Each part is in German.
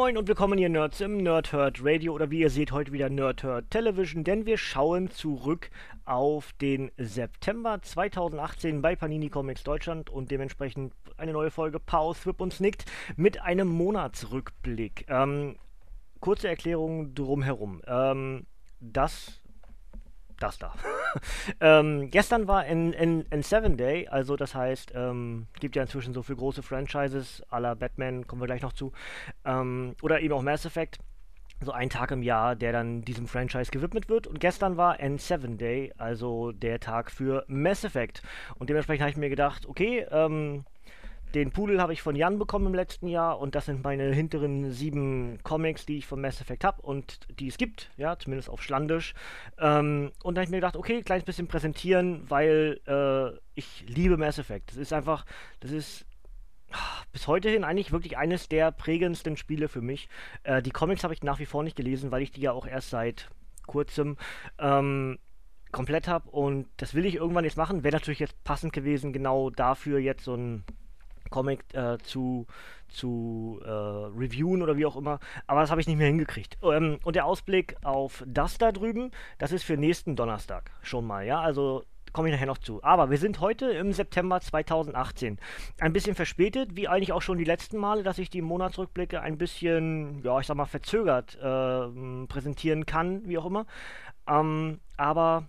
Moin und willkommen hier Nerds im Nerdhurt Radio oder wie ihr seht heute wieder Nerdhurt Television, denn wir schauen zurück auf den September 2018 bei Panini Comics Deutschland und dementsprechend eine neue Folge Pause, Swip und Snickt mit einem Monatsrückblick. Ähm, kurze Erklärung drumherum. Ähm, das das da. ähm, gestern war in, in, in Seven Day, also das heißt, ähm, gibt ja inzwischen so für große Franchises, la Batman, kommen wir gleich noch zu, ähm, oder eben auch Mass Effect, so ein Tag im Jahr, der dann diesem Franchise gewidmet wird. Und gestern war N7 Day, also der Tag für Mass Effect. Und dementsprechend habe ich mir gedacht, okay, ähm, den Pudel habe ich von Jan bekommen im letzten Jahr und das sind meine hinteren sieben Comics, die ich von Mass Effect habe und die es gibt, ja, zumindest auf Schlandisch. Ähm, und dann habe ich mir gedacht, okay, ein kleines bisschen präsentieren, weil äh, ich liebe Mass Effect. Das ist einfach, das ist ah, bis heute hin eigentlich wirklich eines der prägendsten Spiele für mich. Äh, die Comics habe ich nach wie vor nicht gelesen, weil ich die ja auch erst seit kurzem ähm, komplett habe und das will ich irgendwann jetzt machen. Wäre natürlich jetzt passend gewesen, genau dafür jetzt so ein Comic äh, zu, zu äh, reviewen oder wie auch immer. Aber das habe ich nicht mehr hingekriegt. Ähm, und der Ausblick auf das da drüben, das ist für nächsten Donnerstag schon mal, ja. Also komme ich nachher noch zu. Aber wir sind heute im September 2018. Ein bisschen verspätet, wie eigentlich auch schon die letzten Male, dass ich die Monatsrückblicke ein bisschen, ja, ich sag mal, verzögert äh, präsentieren kann, wie auch immer. Ähm, aber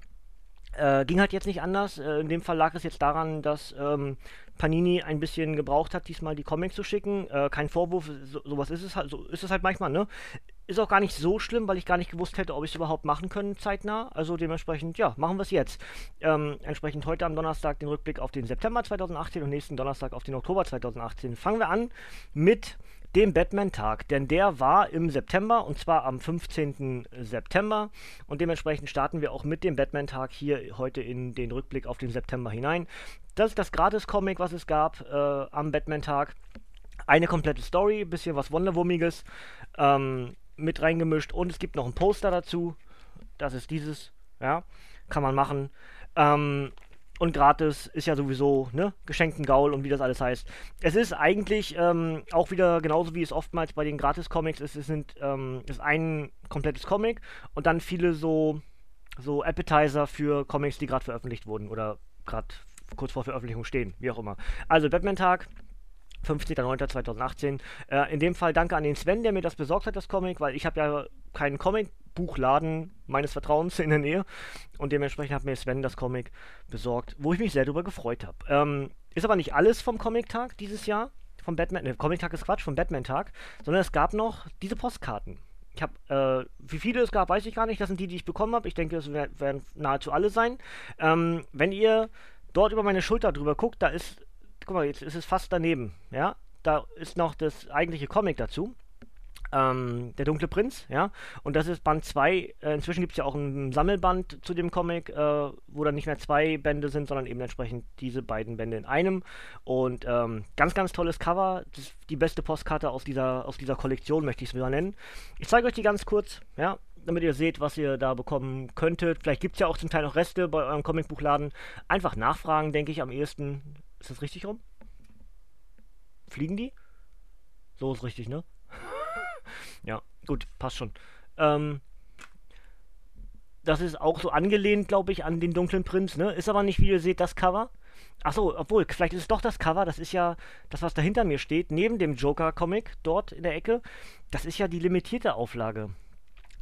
äh, ging halt jetzt nicht anders. Äh, in dem Fall lag es jetzt daran, dass ähm, Panini ein bisschen gebraucht hat, diesmal die Comics zu schicken. Äh, kein Vorwurf, so, sowas ist es halt, so ist es halt manchmal, ne? Ist auch gar nicht so schlimm, weil ich gar nicht gewusst hätte, ob ich es überhaupt machen können zeitnah. Also dementsprechend, ja, machen wir es jetzt. Ähm, entsprechend heute am Donnerstag den Rückblick auf den September 2018 und nächsten Donnerstag auf den Oktober 2018. Fangen wir an mit dem Batman-Tag, denn der war im September und zwar am 15. September und dementsprechend starten wir auch mit dem Batman-Tag hier heute in den Rückblick auf den September hinein. Das ist das Gratis-Comic, was es gab äh, am Batman-Tag. Eine komplette Story, bisschen was Wonderwummiges ähm, mit reingemischt und es gibt noch ein Poster dazu. Das ist dieses, ja, kann man machen. Ähm, und gratis ist ja sowieso, ne, geschenkten Gaul und wie das alles heißt. Es ist eigentlich ähm, auch wieder genauso wie es oftmals bei den Gratis-Comics ist. Es sind, ähm, ist ein komplettes Comic und dann viele so, so Appetizer für Comics, die gerade veröffentlicht wurden oder gerade kurz vor Veröffentlichung stehen, wie auch immer. Also Batman-Tag, 15.09.2018. Äh, in dem Fall danke an den Sven, der mir das besorgt hat, das Comic, weil ich habe ja keinen Comicbuchladen meines Vertrauens in der Nähe und dementsprechend hat mir Sven das Comic besorgt, wo ich mich sehr darüber gefreut habe. Ähm, ist aber nicht alles vom Comic-Tag dieses Jahr, vom Batman, ne, Comic-Tag ist Quatsch, vom Batman-Tag, sondern es gab noch diese Postkarten. Ich habe, äh, wie viele es gab, weiß ich gar nicht. Das sind die, die ich bekommen habe. Ich denke, es werden nahezu alle sein. Ähm, wenn ihr dort über meine Schulter drüber guckt, da ist guck mal, jetzt ist es fast daneben, ja. Da ist noch das eigentliche Comic dazu. Ähm, der dunkle Prinz, ja. Und das ist Band 2. Äh, inzwischen gibt es ja auch ein Sammelband zu dem Comic, äh, wo dann nicht mehr zwei Bände sind, sondern eben entsprechend diese beiden Bände in einem. Und ähm, ganz, ganz tolles Cover. Das ist die beste Postkarte aus dieser, aus dieser Kollektion, möchte ich es mal nennen. Ich zeige euch die ganz kurz, ja, damit ihr seht, was ihr da bekommen könntet. Vielleicht gibt es ja auch zum Teil noch Reste bei eurem Comicbuchladen. Einfach nachfragen, denke ich, am ehesten. Ist das richtig rum? Fliegen die? So ist richtig, ne? ja, gut, passt schon. Ähm, das ist auch so angelehnt, glaube ich, an den dunklen Prinz, ne? Ist aber nicht, wie ihr seht, das Cover. Achso, obwohl, vielleicht ist es doch das Cover. Das ist ja das, was da hinter mir steht, neben dem Joker-Comic, dort in der Ecke. Das ist ja die limitierte Auflage.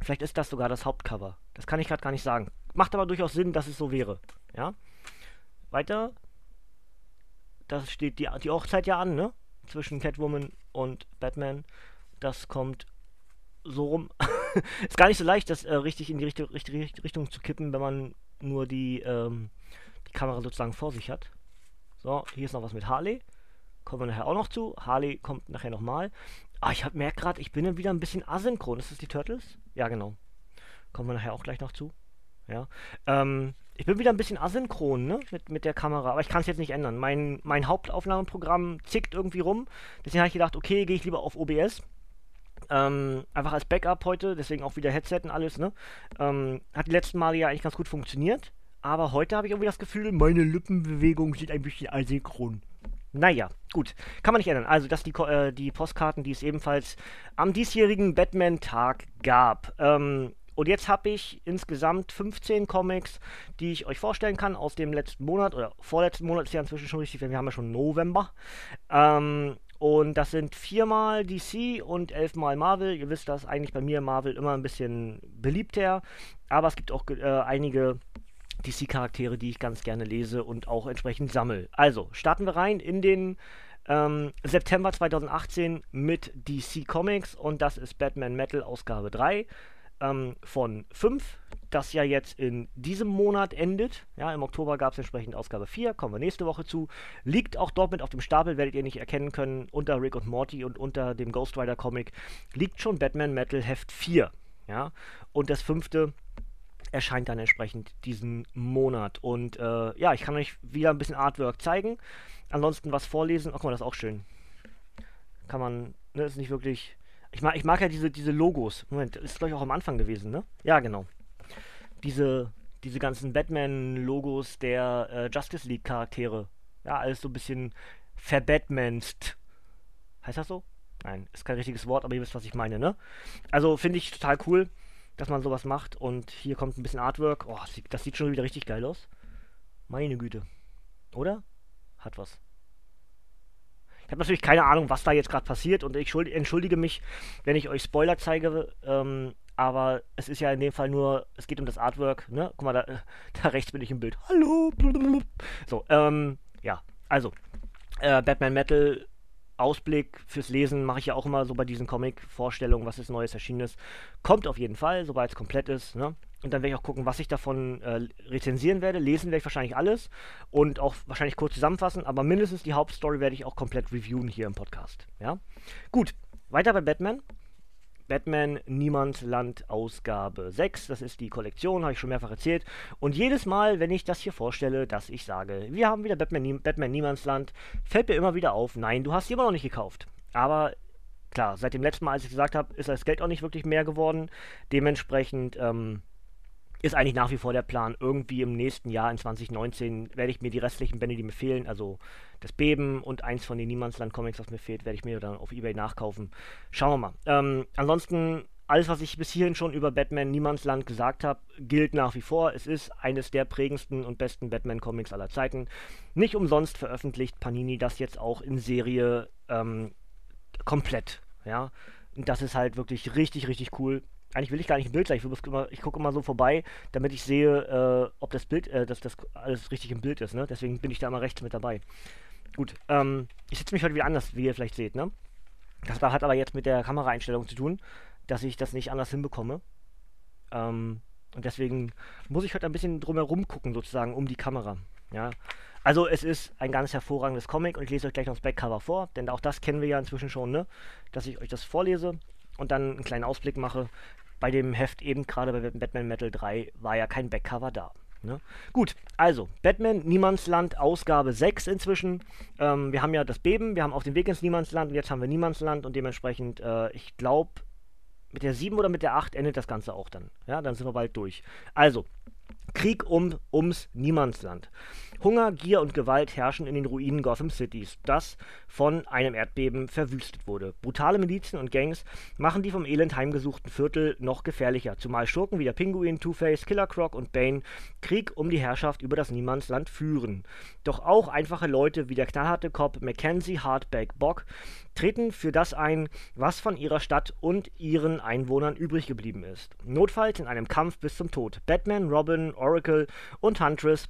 Vielleicht ist das sogar das Hauptcover. Das kann ich gerade gar nicht sagen. Macht aber durchaus Sinn, dass es so wäre. Ja? Weiter da steht die, die Hochzeit ja an, ne? Zwischen Catwoman und Batman. Das kommt so rum. ist gar nicht so leicht, das äh, richtig in die richtige, richtige Richtung zu kippen, wenn man nur die, ähm, die Kamera sozusagen vor sich hat. So, hier ist noch was mit Harley. Kommen wir nachher auch noch zu. Harley kommt nachher nochmal. Ah, ich merke gerade, ich bin wieder ein bisschen asynchron. Ist das die Turtles? Ja, genau. Kommen wir nachher auch gleich noch zu. Ja. Ähm, ich bin wieder ein bisschen asynchron, ne? Mit, mit der Kamera, aber ich kann es jetzt nicht ändern. Mein, mein Hauptaufnahmeprogramm zickt irgendwie rum. Deswegen habe ich gedacht, okay, gehe ich lieber auf OBS. Ähm, einfach als Backup heute, deswegen auch wieder Headset und alles, ne? Ähm, hat die letzten Male ja eigentlich ganz gut funktioniert. Aber heute habe ich irgendwie das Gefühl, meine Lippenbewegung sind ein bisschen asynchron. Naja, gut. Kann man nicht ändern. Also, das die, äh, die Postkarten, die es ebenfalls am diesjährigen Batman-Tag gab. Ähm, und jetzt habe ich insgesamt 15 Comics, die ich euch vorstellen kann aus dem letzten Monat oder vorletzten Monat ist ja inzwischen schon richtig, wir haben ja schon November. Ähm, und das sind viermal DC und elfmal Marvel. Ihr wisst, dass eigentlich bei mir Marvel immer ein bisschen beliebter, aber es gibt auch äh, einige DC-Charaktere, die ich ganz gerne lese und auch entsprechend sammle. Also, starten wir rein in den ähm, September 2018 mit DC Comics und das ist Batman Metal Ausgabe 3 ähm, von 5, das ja jetzt in diesem Monat endet. Ja, im Oktober gab es entsprechend Ausgabe 4, kommen wir nächste Woche zu. Liegt auch dort mit auf dem Stapel, werdet ihr nicht erkennen können, unter Rick und Morty und unter dem Ghost Rider Comic liegt schon Batman Metal Heft 4. Ja, und das fünfte erscheint dann entsprechend diesen Monat. Und äh, ja, ich kann euch wieder ein bisschen Artwork zeigen. Ansonsten was vorlesen. Ach, guck mal, das ist auch schön. Kann man, ne, ist nicht wirklich. Ich mag, ich mag ja diese, diese Logos. Moment, ist glaube ich auch am Anfang gewesen, ne? Ja, genau. Diese, diese ganzen Batman-Logos der äh, Justice League-Charaktere. Ja, alles so ein bisschen verbatmanst. Heißt das so? Nein, ist kein richtiges Wort, aber ihr wisst, was ich meine, ne? Also finde ich total cool dass man sowas macht. Und hier kommt ein bisschen Artwork. Oh, das sieht schon wieder richtig geil aus. Meine Güte. Oder? Hat was. Ich habe natürlich keine Ahnung, was da jetzt gerade passiert und ich entschuldige mich, wenn ich euch Spoiler zeige. Ähm, aber es ist ja in dem Fall nur, es geht um das Artwork. Ne? Guck mal, da, da rechts bin ich im Bild. Hallo. So, ähm, ja. Also, äh, Batman Metal Ausblick fürs Lesen mache ich ja auch immer so bei diesen Comic-Vorstellungen, was ist Neues erschienen ist. Kommt auf jeden Fall, sobald es komplett ist. Ne? Und dann werde ich auch gucken, was ich davon äh, rezensieren werde. Lesen werde ich wahrscheinlich alles und auch wahrscheinlich kurz zusammenfassen, aber mindestens die Hauptstory werde ich auch komplett reviewen hier im Podcast. Ja? Gut, weiter bei Batman. Batman Niemandsland Ausgabe 6. Das ist die Kollektion, habe ich schon mehrfach erzählt. Und jedes Mal, wenn ich das hier vorstelle, dass ich sage, wir haben wieder Batman, Batman Niemandsland, fällt mir immer wieder auf, nein, du hast sie immer noch nicht gekauft. Aber klar, seit dem letzten Mal, als ich gesagt habe, ist das Geld auch nicht wirklich mehr geworden. Dementsprechend ähm, ist eigentlich nach wie vor der Plan, irgendwie im nächsten Jahr, in 2019, werde ich mir die restlichen Bände, die mir fehlen, also das Beben und eins von den Niemandsland-Comics, was mir fehlt, werde ich mir dann auf Ebay nachkaufen. Schauen wir mal. Ähm, ansonsten, alles, was ich bis hierhin schon über Batman Niemandsland gesagt habe, gilt nach wie vor. Es ist eines der prägendsten und besten Batman-Comics aller Zeiten. Nicht umsonst veröffentlicht Panini das jetzt auch in Serie ähm, komplett. Ja, das ist halt wirklich richtig, richtig cool eigentlich will ich gar nicht ein Bild gleich, ich, ich gucke immer so vorbei, damit ich sehe, äh, ob das Bild, äh, dass das alles richtig im Bild ist, ne? Deswegen bin ich da immer rechts mit dabei. Gut, ähm, ich sitze mich heute wieder anders, wie ihr vielleicht seht, ne? Das hat aber jetzt mit der Kameraeinstellung zu tun, dass ich das nicht anders hinbekomme. Ähm, und deswegen muss ich heute ein bisschen drumherum gucken, sozusagen, um die Kamera. Ja. Also es ist ein ganz hervorragendes Comic und ich lese euch gleich noch das Backcover vor, denn auch das kennen wir ja inzwischen schon, ne? Dass ich euch das vorlese und dann einen kleinen Ausblick mache, bei dem Heft eben gerade bei Batman Metal 3 war ja kein Backcover da. Ne? Gut, also Batman Niemandsland Ausgabe 6 inzwischen. Ähm, wir haben ja das Beben, wir haben auf dem Weg ins Niemandsland und jetzt haben wir Niemandsland und dementsprechend, äh, ich glaube, mit der 7 oder mit der 8 endet das Ganze auch dann. Ja, dann sind wir bald durch. Also, Krieg um, ums Niemandsland. Hunger, Gier und Gewalt herrschen in den Ruinen Gotham Cities, das von einem Erdbeben verwüstet wurde. Brutale Milizen und Gangs machen die vom Elend heimgesuchten Viertel noch gefährlicher, zumal Schurken wie der Pinguin, Two-Face, Killer Croc und Bane Krieg um die Herrschaft über das Niemandsland führen. Doch auch einfache Leute wie der knallharte Cop Mackenzie Hardback Bock treten für das ein, was von ihrer Stadt und ihren Einwohnern übrig geblieben ist. Notfalls in einem Kampf bis zum Tod. Batman, Robin, Oracle und Huntress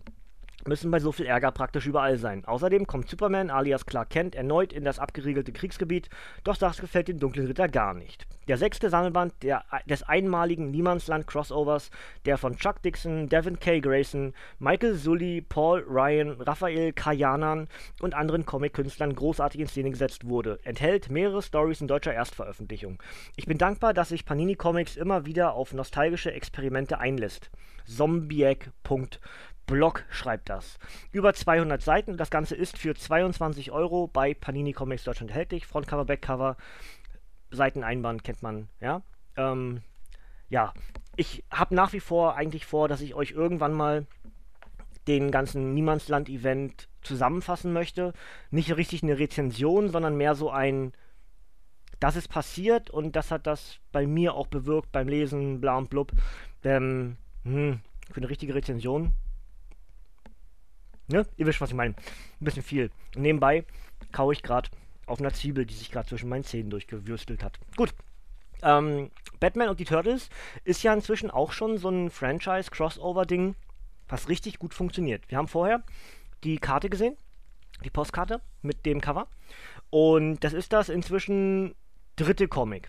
müssen bei so viel Ärger praktisch überall sein. Außerdem kommt Superman alias Clark Kent erneut in das abgeriegelte Kriegsgebiet, doch das gefällt dem dunklen Ritter gar nicht. Der sechste Sammelband der, des einmaligen Niemandsland-Crossovers, der von Chuck Dixon, Devin K. Grayson, Michael Sully, Paul Ryan, Raphael Kajanan und anderen Comic-Künstlern großartig in Szene gesetzt wurde, enthält mehrere Stories in deutscher Erstveröffentlichung. Ich bin dankbar, dass sich Panini Comics immer wieder auf nostalgische Experimente einlässt. Zombiac.blog schreibt das. Über 200 Seiten. Das Ganze ist für 22 Euro bei Panini Comics Deutschland erhältlich. Frontcover, Backcover. Seiteneinband kennt man, ja. Ähm, ja, ich habe nach wie vor eigentlich vor, dass ich euch irgendwann mal den ganzen Niemandsland-Event zusammenfassen möchte. Nicht richtig eine Rezension, sondern mehr so ein, das ist passiert und das hat das bei mir auch bewirkt beim Lesen, bla und blub. Ähm, hm, für eine richtige Rezension. Ne? Ihr wisst, was ich meine. Ein bisschen viel. Und nebenbei kaue ich gerade auf einer Zwiebel, die sich gerade zwischen meinen Zähnen durchgewürstelt hat. Gut. Ähm, Batman und die Turtles ist ja inzwischen auch schon so ein Franchise-Crossover-Ding, was richtig gut funktioniert. Wir haben vorher die Karte gesehen, die Postkarte mit dem Cover. Und das ist das inzwischen dritte Comic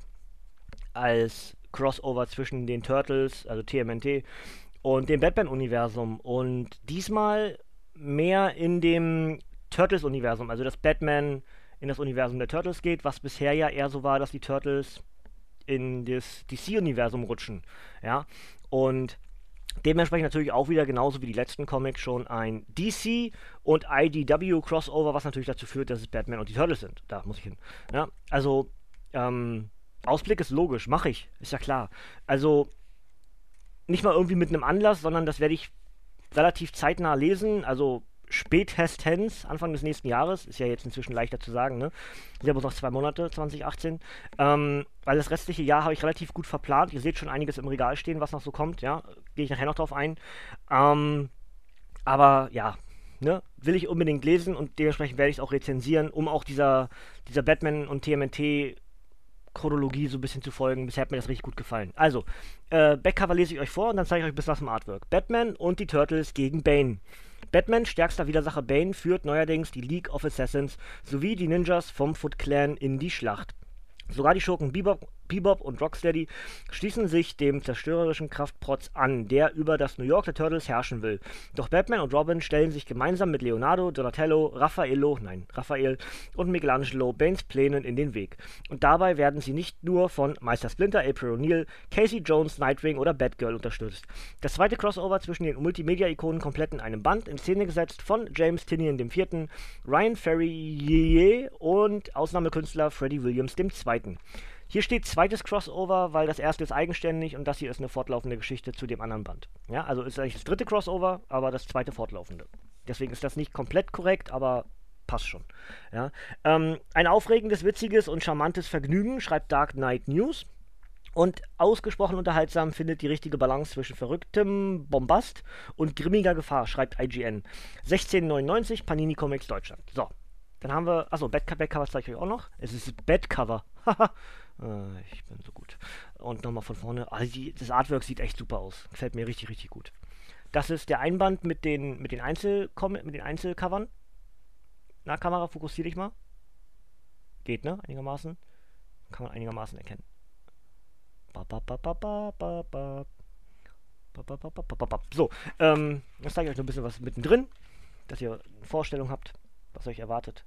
als Crossover zwischen den Turtles, also TMNT, und dem Batman-Universum. Und diesmal mehr in dem Turtles-Universum, also das Batman in das Universum der Turtles geht, was bisher ja eher so war, dass die Turtles in das DC-Universum rutschen. Ja, und dementsprechend natürlich auch wieder genauso wie die letzten Comics schon ein DC und IDW Crossover, was natürlich dazu führt, dass es Batman und die Turtles sind. Da muss ich hin. Ja, also ähm, Ausblick ist logisch, mache ich, ist ja klar. Also nicht mal irgendwie mit einem Anlass, sondern das werde ich relativ zeitnah lesen. Also spätestens Anfang des nächsten Jahres, ist ja jetzt inzwischen leichter zu sagen, ne? Sind bloß noch zwei Monate, 2018. Ähm, weil das restliche Jahr habe ich relativ gut verplant. Ihr seht schon einiges im Regal stehen, was noch so kommt, ja. Gehe ich nachher noch drauf ein. Ähm, aber ja, ne, will ich unbedingt lesen und dementsprechend werde ich es auch rezensieren, um auch dieser, dieser Batman und TMNT Chronologie so ein bisschen zu folgen. Bisher hat mir das richtig gut gefallen. Also, äh, Backcover lese ich euch vor und dann zeige ich euch bis was zum Artwork. Batman und die Turtles gegen Bane. Batman, stärkster Widersacher Bane, führt neuerdings die League of Assassins sowie die Ninjas vom Foot Clan in die Schlacht. Sogar die Schurken Bebop, Bebop und Rocksteady schließen sich dem zerstörerischen Kraftprotz an, der über das New York der Turtles herrschen will. Doch Batman und Robin stellen sich gemeinsam mit Leonardo, Donatello, Raffaello, nein, Raphael und Michelangelo Banes Plänen in den Weg. Und dabei werden sie nicht nur von Meister Splinter, April O'Neil, Casey Jones, Nightwing oder Batgirl unterstützt. Das zweite Crossover zwischen den Multimedia-Ikonen komplett in einem Band, in Szene gesetzt von James Tinian IV., Ryan Ferrier und Ausnahmekünstler Freddie Williams II. Hier steht zweites Crossover, weil das erste ist eigenständig und das hier ist eine fortlaufende Geschichte zu dem anderen Band. Ja, also ist eigentlich das dritte Crossover, aber das zweite fortlaufende. Deswegen ist das nicht komplett korrekt, aber passt schon. Ja, ähm, ein aufregendes, witziges und charmantes Vergnügen, schreibt Dark Knight News. Und ausgesprochen unterhaltsam findet die richtige Balance zwischen verrücktem Bombast und grimmiger Gefahr, schreibt IGN. 1699 Panini Comics Deutschland. So, dann haben wir, achso, Backcover zeige ich euch auch noch. Es ist Backcover. Äh, ich bin so gut. Und nochmal von vorne. Also die, das Artwork sieht echt super aus. Gefällt mir richtig, richtig gut. Das ist der Einband mit den, mit den, Einzel mit den Einzelcovern. Na, Kamera, fokussiere dich mal. Geht, ne? Einigermaßen. Kann man einigermaßen erkennen. So, ähm, jetzt zeige ich euch noch ein bisschen was mittendrin, dass ihr eine Vorstellung habt, was euch erwartet.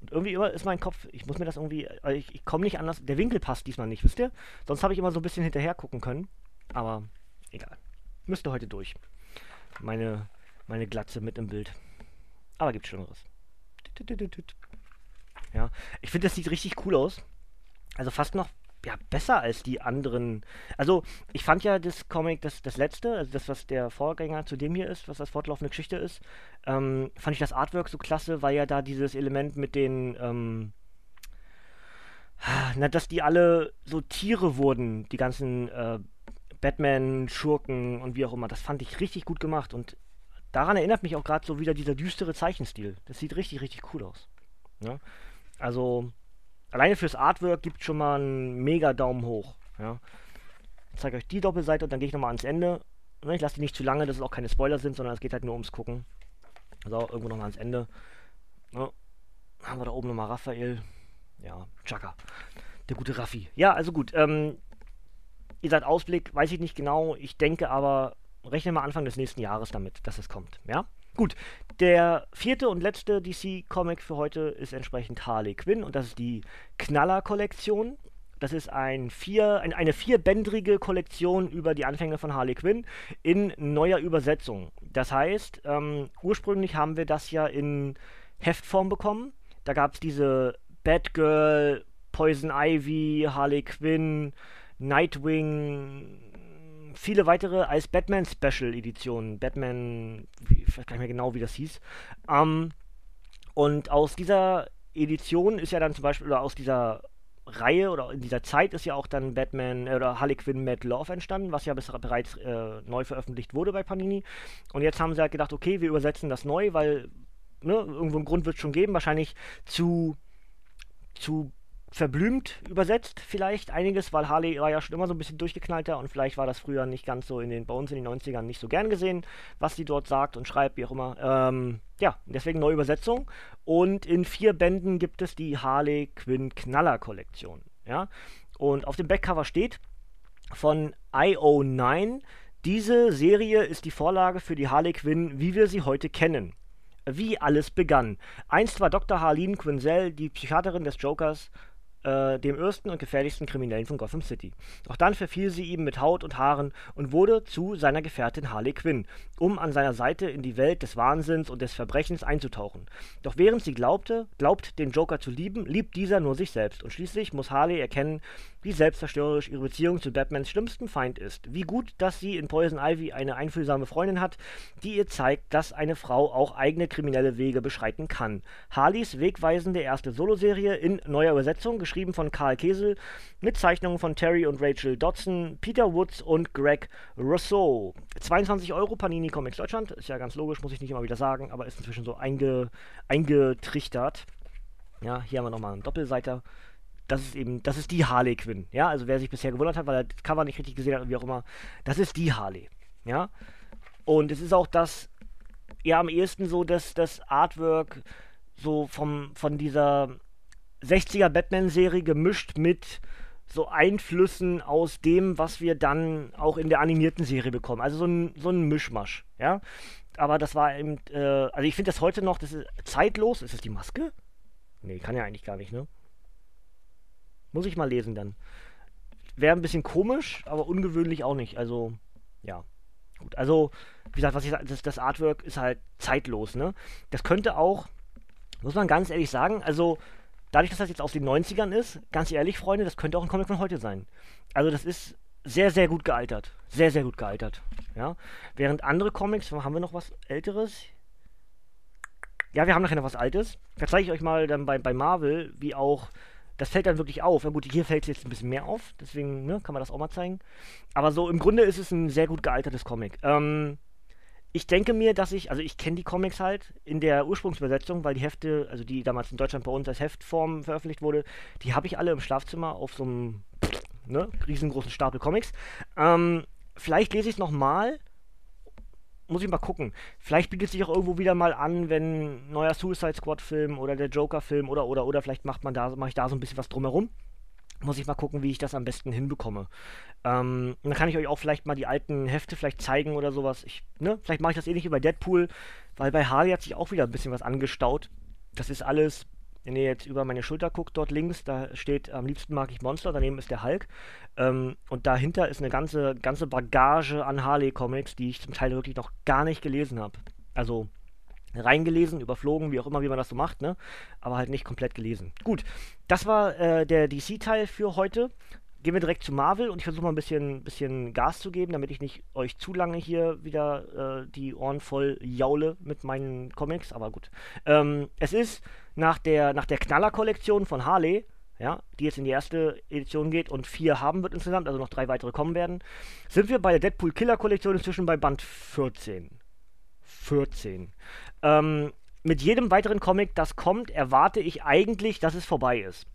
Und irgendwie immer ist mein Kopf, ich muss mir das irgendwie, also ich, ich komme nicht anders, der Winkel passt diesmal nicht, wisst ihr? Sonst habe ich immer so ein bisschen hinterher gucken können. Aber egal. Müsste heute durch. Meine, meine Glatze mit im Bild. Aber gibt Schlimmeres. Ja, ich finde, das sieht richtig cool aus. Also fast noch ja, besser als die anderen. Also, ich fand ja das Comic, das, das letzte, also das, was der Vorgänger zu dem hier ist, was das fortlaufende Geschichte ist, ähm, fand ich das Artwork so klasse, weil ja da dieses Element mit den, ähm, na, dass die alle so Tiere wurden, die ganzen äh, Batman, Schurken und wie auch immer, das fand ich richtig gut gemacht und daran erinnert mich auch gerade so wieder dieser düstere Zeichenstil. Das sieht richtig, richtig cool aus. Ne? Also, alleine fürs Artwork gibt schon mal einen mega Daumen hoch. Ja. Ich zeige euch die Doppelseite und dann gehe ich nochmal ans Ende. Ne, ich lasse die nicht zu lange, dass es auch keine Spoiler sind, sondern es geht halt nur ums Gucken. So, irgendwo nochmal ans Ende. Ja. Haben wir da oben nochmal Raphael. Ja, Chaka. Der gute Raffi. Ja, also gut. Ähm, ihr seid Ausblick, weiß ich nicht genau. Ich denke aber, rechne mal Anfang des nächsten Jahres damit, dass es kommt. Ja? Gut. Der vierte und letzte DC-Comic für heute ist entsprechend Harley Quinn und das ist die Knaller-Kollektion. Das ist ein vier, ein, eine vierbändrige Kollektion über die Anfänge von Harley Quinn in neuer Übersetzung. Das heißt, ähm, ursprünglich haben wir das ja in Heftform bekommen. Da gab es diese Batgirl, Poison Ivy, Harley Quinn, Nightwing, viele weitere als Batman Special Editionen. Batman, ich weiß gar nicht mehr genau, wie das hieß. Ähm, und aus dieser Edition ist ja dann zum Beispiel, oder aus dieser Reihe oder in dieser Zeit ist ja auch dann Batman äh, oder Harley Quinn Mad Love entstanden, was ja bis, bereits äh, neu veröffentlicht wurde bei Panini. Und jetzt haben sie halt gedacht, okay, wir übersetzen das neu, weil ne, irgendwo einen Grund wird es schon geben, wahrscheinlich zu, zu verblümt übersetzt vielleicht einiges, weil Harley war ja schon immer so ein bisschen durchgeknallter und vielleicht war das früher nicht ganz so in den, bei uns in den 90ern nicht so gern gesehen, was sie dort sagt und schreibt, wie auch immer. Ähm, ja, deswegen neue Übersetzung. Und in vier Bänden gibt es die Harley Quinn Knaller Kollektion. Ja? Und auf dem Backcover steht von IO9, diese Serie ist die Vorlage für die Harley Quinn, wie wir sie heute kennen. Wie alles begann. Einst war Dr. Harleen Quinzel die Psychiaterin des Jokers äh, dem ersten und gefährlichsten Kriminellen von Gotham City. Doch dann verfiel sie ihm mit Haut und Haaren und wurde zu seiner Gefährtin Harley Quinn, um an seiner Seite in die Welt des Wahnsinns und des Verbrechens einzutauchen. Doch während sie glaubte, glaubt, den Joker zu lieben, liebt dieser nur sich selbst und schließlich muss Harley erkennen, wie selbstzerstörerisch ihre Beziehung zu Batmans schlimmstem Feind ist. Wie gut, dass sie in Poison Ivy eine einfühlsame Freundin hat, die ihr zeigt, dass eine Frau auch eigene kriminelle Wege beschreiten kann. Harleys wegweisende erste Soloserie in neuer Übersetzung, geschrieben von Karl Kesel, mit Zeichnungen von Terry und Rachel Dodson, Peter Woods und Greg Rousseau. 22 Euro Panini Comics Deutschland, ist ja ganz logisch, muss ich nicht immer wieder sagen, aber ist inzwischen so einge, eingetrichtert. Ja, hier haben wir nochmal einen Doppelseiter das ist eben, das ist die Harley Quinn. Ja, also wer sich bisher gewundert hat, weil er das Cover nicht richtig gesehen hat und wie auch immer, das ist die Harley. Ja. Und es ist auch das, ja, am ehesten so, dass das Artwork so vom, von dieser 60er Batman-Serie gemischt mit so Einflüssen aus dem, was wir dann auch in der animierten Serie bekommen. Also so ein, so ein Mischmasch, ja. Aber das war eben, äh, also ich finde das heute noch, das ist zeitlos. Ist das die Maske? Nee, kann ja eigentlich gar nicht, ne? Muss ich mal lesen dann. Wäre ein bisschen komisch, aber ungewöhnlich auch nicht. Also, ja. Gut. Also, wie gesagt, was ich das, das Artwork ist halt zeitlos, ne? Das könnte auch, muss man ganz ehrlich sagen, also dadurch, dass das jetzt aus den 90ern ist, ganz ehrlich, Freunde, das könnte auch ein Comic von heute sein. Also das ist sehr, sehr gut gealtert. Sehr, sehr gut gealtert. Ja. Während andere Comics, haben wir noch was Älteres? Ja, wir haben nachher noch was Altes. Da zeige ich euch mal dann bei, bei Marvel, wie auch das fällt dann wirklich auf. Ja gut, hier fällt es jetzt ein bisschen mehr auf, deswegen ne, kann man das auch mal zeigen. Aber so im Grunde ist es ein sehr gut gealtertes Comic. Ähm, ich denke mir, dass ich, also ich kenne die Comics halt in der Ursprungsübersetzung, weil die Hefte, also die damals in Deutschland bei uns als Heftform veröffentlicht wurde, die habe ich alle im Schlafzimmer auf so einem ne, riesengroßen Stapel Comics. Ähm, vielleicht lese ich es nochmal muss ich mal gucken. Vielleicht bietet es sich auch irgendwo wieder mal an, wenn neuer Suicide Squad Film oder der Joker Film oder oder oder vielleicht macht man da mache ich da so ein bisschen was drumherum. Muss ich mal gucken, wie ich das am besten hinbekomme. Ähm, dann kann ich euch auch vielleicht mal die alten Hefte vielleicht zeigen oder sowas. Ich, ne? Vielleicht mache ich das ähnlich wie bei Deadpool, weil bei Harley hat sich auch wieder ein bisschen was angestaut. Das ist alles wenn ihr jetzt über meine Schulter guckt, dort links, da steht, am liebsten mag ich Monster, daneben ist der Hulk. Ähm, und dahinter ist eine ganze, ganze Bagage an Harley-Comics, die ich zum Teil wirklich noch gar nicht gelesen habe. Also reingelesen, überflogen, wie auch immer, wie man das so macht, ne? Aber halt nicht komplett gelesen. Gut, das war äh, der DC-Teil für heute gehen wir direkt zu Marvel und ich versuche mal ein bisschen, bisschen Gas zu geben, damit ich nicht euch zu lange hier wieder äh, die Ohren voll jaule mit meinen Comics, aber gut. Ähm, es ist nach der, nach der Knaller-Kollektion von Harley, ja, die jetzt in die erste Edition geht und vier haben wird insgesamt, also noch drei weitere kommen werden, sind wir bei der Deadpool Killer Kollektion inzwischen bei Band 14. 14. Ähm, mit jedem weiteren Comic, das kommt, erwarte ich eigentlich, dass es vorbei ist.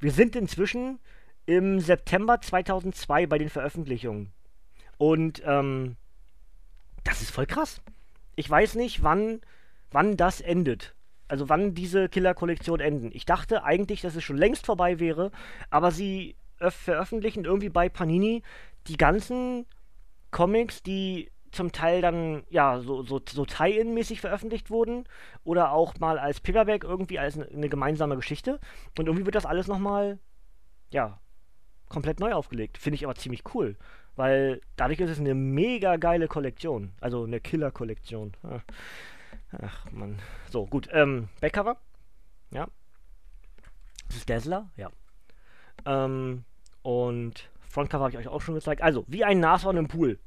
Wir sind inzwischen im September 2002 bei den Veröffentlichungen. Und ähm, das ist voll krass. Ich weiß nicht, wann, wann das endet. also wann diese Killer-Kollektion enden. Ich dachte eigentlich, dass es schon längst vorbei wäre, aber sie veröffentlichen irgendwie bei Panini die ganzen Comics, die zum Teil dann, ja, so, so, so Tie-In-mäßig veröffentlicht wurden oder auch mal als Paperback irgendwie als eine, gemeinsame Geschichte. Und irgendwie wird das alles nochmal, ja, komplett neu aufgelegt. Finde ich aber ziemlich cool, weil dadurch ist es eine mega geile Kollektion. Also eine Killer-Kollektion. Ach, Mann. So, gut. Ähm, Backcover. Ja. Das ist Dazzler, ja. Ähm, und Frontcover habe ich euch auch schon gezeigt. Also, wie ein Nashorn im Pool.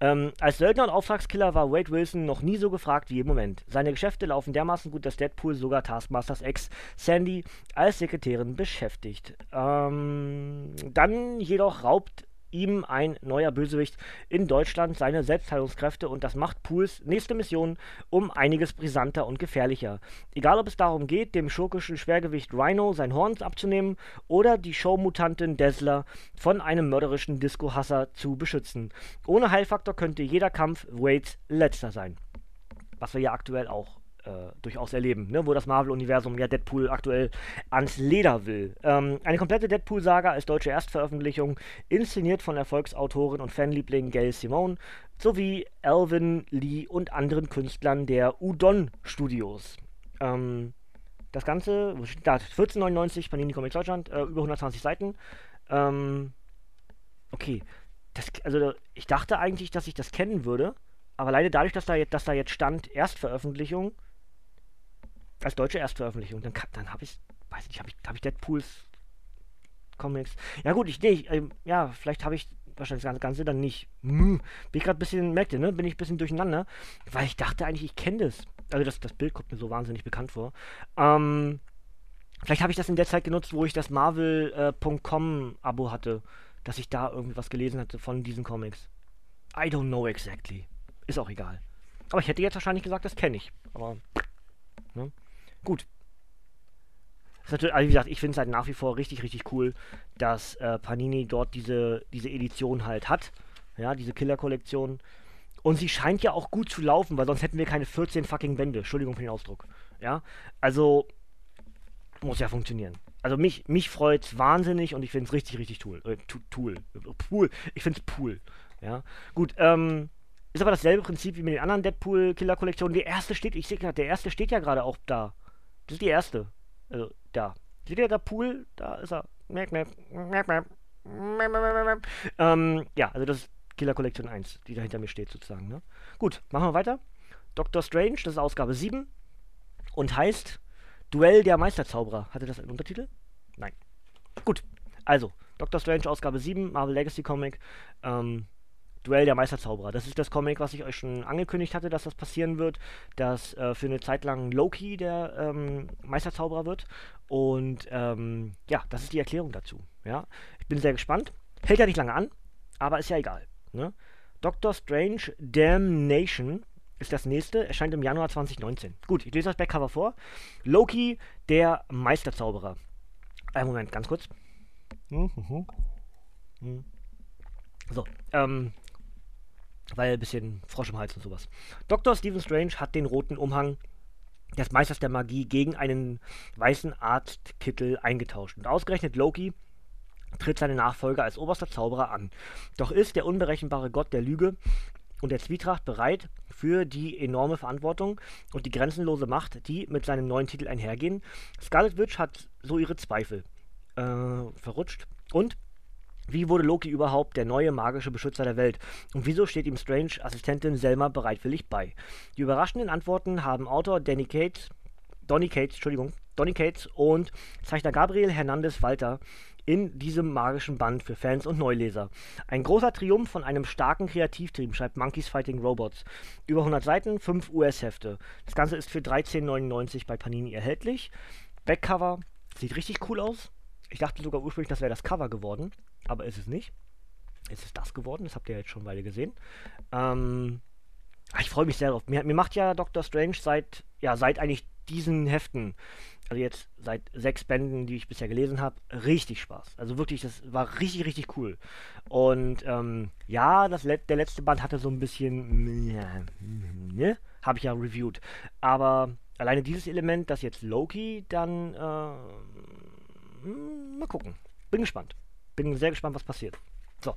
Ähm, als Söldner und Auftragskiller war Wade Wilson noch nie so gefragt wie im Moment. Seine Geschäfte laufen dermaßen gut, dass Deadpool sogar Taskmasters Ex Sandy als Sekretärin beschäftigt. Ähm, dann jedoch raubt ihm ein neuer Bösewicht in Deutschland seine Selbstheilungskräfte und das macht Pools nächste Mission um einiges brisanter und gefährlicher. Egal ob es darum geht, dem schurkischen Schwergewicht Rhino sein Horn abzunehmen oder die Showmutantin Dazzler von einem mörderischen Disco-Hasser zu beschützen. Ohne Heilfaktor könnte jeder Kampf Wades letzter sein. Was wir ja aktuell auch äh, durchaus erleben, ne? wo das Marvel-Universum ja Deadpool aktuell ans Leder will. Ähm, eine komplette Deadpool-Saga als deutsche Erstveröffentlichung, inszeniert von Erfolgsautorin und Fanliebling Gail Simone sowie Alvin Lee und anderen Künstlern der Udon Studios. Ähm, das Ganze, da 1499 Panini Comics Deutschland, äh, über 120 Seiten. Ähm, okay, das, also ich dachte eigentlich, dass ich das kennen würde, aber leider dadurch, dass da, jetzt, dass da jetzt stand Erstveröffentlichung, als deutsche Erstveröffentlichung. Dann, dann habe ich, weiß nicht, habe ich, hab ich Deadpools Comics. Ja gut, ich, nee, ich äh, ja, vielleicht habe ich wahrscheinlich das Ganze dann nicht. Hm, bin ich gerade ein bisschen, merkt ihr, ne? Bin ich ein bisschen durcheinander, weil ich dachte eigentlich, ich kenne das. Also das, das Bild kommt mir so wahnsinnig bekannt vor. Ähm, vielleicht habe ich das in der Zeit genutzt, wo ich das Marvel.com äh, hatte, dass ich da irgendwas gelesen hatte von diesen Comics. I don't know exactly. Ist auch egal. Aber ich hätte jetzt wahrscheinlich gesagt, das kenne ich. Aber, ne? Gut. also wie gesagt, ich finde es halt nach wie vor richtig, richtig cool, dass äh, Panini dort diese, diese Edition halt hat. Ja, diese Killer-Kollektion. Und sie scheint ja auch gut zu laufen, weil sonst hätten wir keine 14 fucking Bände. Entschuldigung für den Ausdruck. Ja, also muss ja funktionieren. Also mich, mich freut es wahnsinnig und ich finde es richtig, richtig cool. Äh, Tool. Pool. Ich finde es Pool. Ja, gut, ähm, ist aber dasselbe Prinzip wie mit den anderen Deadpool-Killer-Kollektionen. Der erste steht, ich sehe gerade, der erste steht ja gerade auch da. Das ist die erste. Also, da. Seht ihr da Pool? Da ist er. Ähm, ja, also das ist Killer Collection 1, die da hinter mir steht sozusagen. Ne? Gut, machen wir weiter. Doctor Strange, das ist Ausgabe 7 und heißt Duell der Meisterzauberer. Hatte das einen Untertitel? Nein. Gut, also Doctor Strange Ausgabe 7, Marvel Legacy Comic. Ähm, Duell der Meisterzauberer. Das ist das Comic, was ich euch schon angekündigt hatte, dass das passieren wird, dass äh, für eine Zeit lang Loki der ähm, Meisterzauberer wird. Und ähm, ja, das ist die Erklärung dazu. Ja? Ich bin sehr gespannt. Hält ja nicht lange an, aber ist ja egal. Ne? Doctor Strange Damnation ist das nächste, erscheint im Januar 2019. Gut, ich lese das Backcover vor. Loki, der Meisterzauberer. Einen Moment, ganz kurz. Hm, hm, hm. So, ähm, weil ein bisschen Frosch im Hals und sowas. Dr. Stephen Strange hat den roten Umhang des Meisters der Magie gegen einen weißen Arztkittel eingetauscht. Und ausgerechnet Loki tritt seine Nachfolger als oberster Zauberer an. Doch ist der unberechenbare Gott der Lüge und der Zwietracht bereit für die enorme Verantwortung und die grenzenlose Macht, die mit seinem neuen Titel einhergehen. Scarlet Witch hat so ihre Zweifel äh, verrutscht und wie wurde Loki überhaupt der neue magische Beschützer der Welt? Und wieso steht ihm Strange Assistentin Selma bereitwillig bei? Die überraschenden Antworten haben Autor Danny Cates, Donny Cates, Entschuldigung, Donny Cates und Zeichner Gabriel Hernandez Walter in diesem magischen Band für Fans und Neuleser. Ein großer Triumph von einem starken Kreativteam, schreibt Monkeys Fighting Robots. Über 100 Seiten, 5 US-Hefte. Das Ganze ist für 13,99 bei Panini erhältlich. Backcover sieht richtig cool aus. Ich dachte sogar ursprünglich, das wäre das Cover geworden aber ist es nicht. Es ist das geworden, das habt ihr jetzt schon weiter gesehen. Ähm, ah, ich freue mich sehr drauf. Mir, mir, macht ja Doctor Strange seit, ja, seit eigentlich diesen Heften, also jetzt seit sechs Bänden, die ich bisher gelesen habe, richtig Spaß. Also wirklich, das war richtig, richtig cool. Und ähm, ja, das, der letzte Band hatte so ein bisschen, ne, habe ich ja reviewed. Aber alleine dieses Element, dass jetzt Loki dann, äh, hm, mal gucken. Bin gespannt. Bin sehr gespannt, was passiert. So.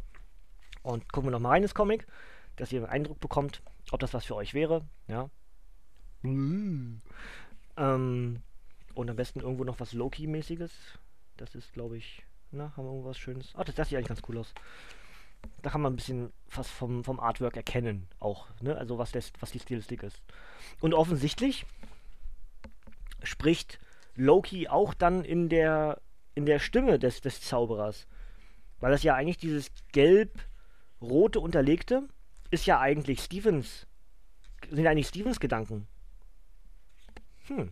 Und gucken wir nochmal rein ins Comic, dass ihr einen Eindruck bekommt, ob das was für euch wäre. Ja. Ähm, und am besten irgendwo noch was Loki-mäßiges. Das ist, glaube ich, na, haben wir irgendwas Schönes. Ach, das, das sieht eigentlich ganz cool aus. Da kann man ein bisschen was vom, vom Artwork erkennen, auch, ne? Also was, das, was die Stilistik ist. Und offensichtlich spricht Loki auch dann in der, in der Stimme des, des Zauberers. Weil das ja eigentlich dieses gelb-rote Unterlegte ist ja eigentlich Stevens, sind eigentlich Stevens Gedanken. Hm.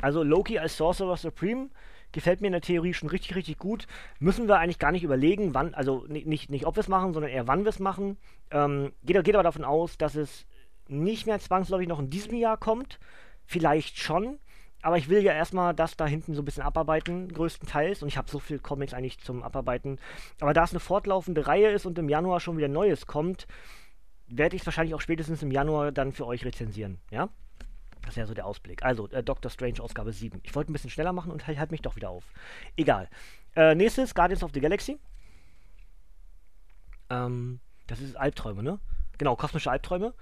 Also Loki als Sorcerer Supreme gefällt mir in der Theorie schon richtig, richtig gut. Müssen wir eigentlich gar nicht überlegen, wann, also nicht, nicht ob wir es machen, sondern eher wann wir es machen. Ähm, geht, geht aber davon aus, dass es nicht mehr zwangsläufig noch in diesem Jahr kommt. Vielleicht schon. Aber ich will ja erstmal das da hinten so ein bisschen abarbeiten, größtenteils. Und ich habe so viele Comics eigentlich zum Abarbeiten. Aber da es eine fortlaufende Reihe ist und im Januar schon wieder Neues kommt, werde ich es wahrscheinlich auch spätestens im Januar dann für euch rezensieren. Ja? Das ist ja so der Ausblick. Also, äh, Doctor Strange Ausgabe 7. Ich wollte ein bisschen schneller machen und halt, halt mich doch wieder auf. Egal. Äh, nächstes, Guardians of the Galaxy. Ähm, das ist Albträume, ne? Genau, kosmische Albträume.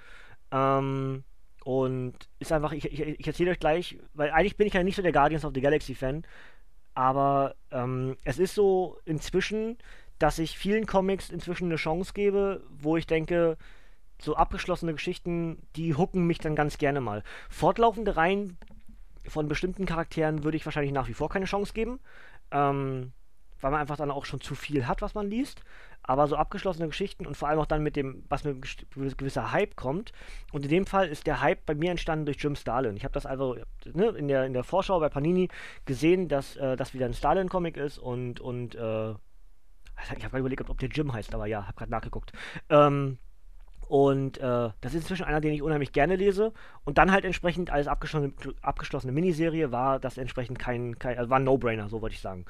Ähm, und ist einfach, ich, ich, ich erzähle euch gleich, weil eigentlich bin ich ja nicht so der Guardians of the Galaxy Fan, aber ähm, es ist so inzwischen, dass ich vielen Comics inzwischen eine Chance gebe, wo ich denke, so abgeschlossene Geschichten, die hucken mich dann ganz gerne mal. Fortlaufende Reihen von bestimmten Charakteren würde ich wahrscheinlich nach wie vor keine Chance geben, ähm, weil man einfach dann auch schon zu viel hat, was man liest. Aber so abgeschlossene Geschichten und vor allem auch dann mit dem, was mit gewisser Hype kommt. Und in dem Fall ist der Hype bei mir entstanden durch Jim Starlin. Ich habe das also ne, in, der, in der Vorschau bei Panini gesehen, dass äh, das wieder ein Starlin-Comic ist und, und äh, ich habe gerade überlegt, ob der Jim heißt, aber ja, habe gerade nachgeguckt. Ähm, und äh, das ist inzwischen einer, den ich unheimlich gerne lese. Und dann halt entsprechend als abgeschlossene, abgeschlossene Miniserie war das entsprechend kein, kein also war ein No-Brainer, so wollte ich sagen.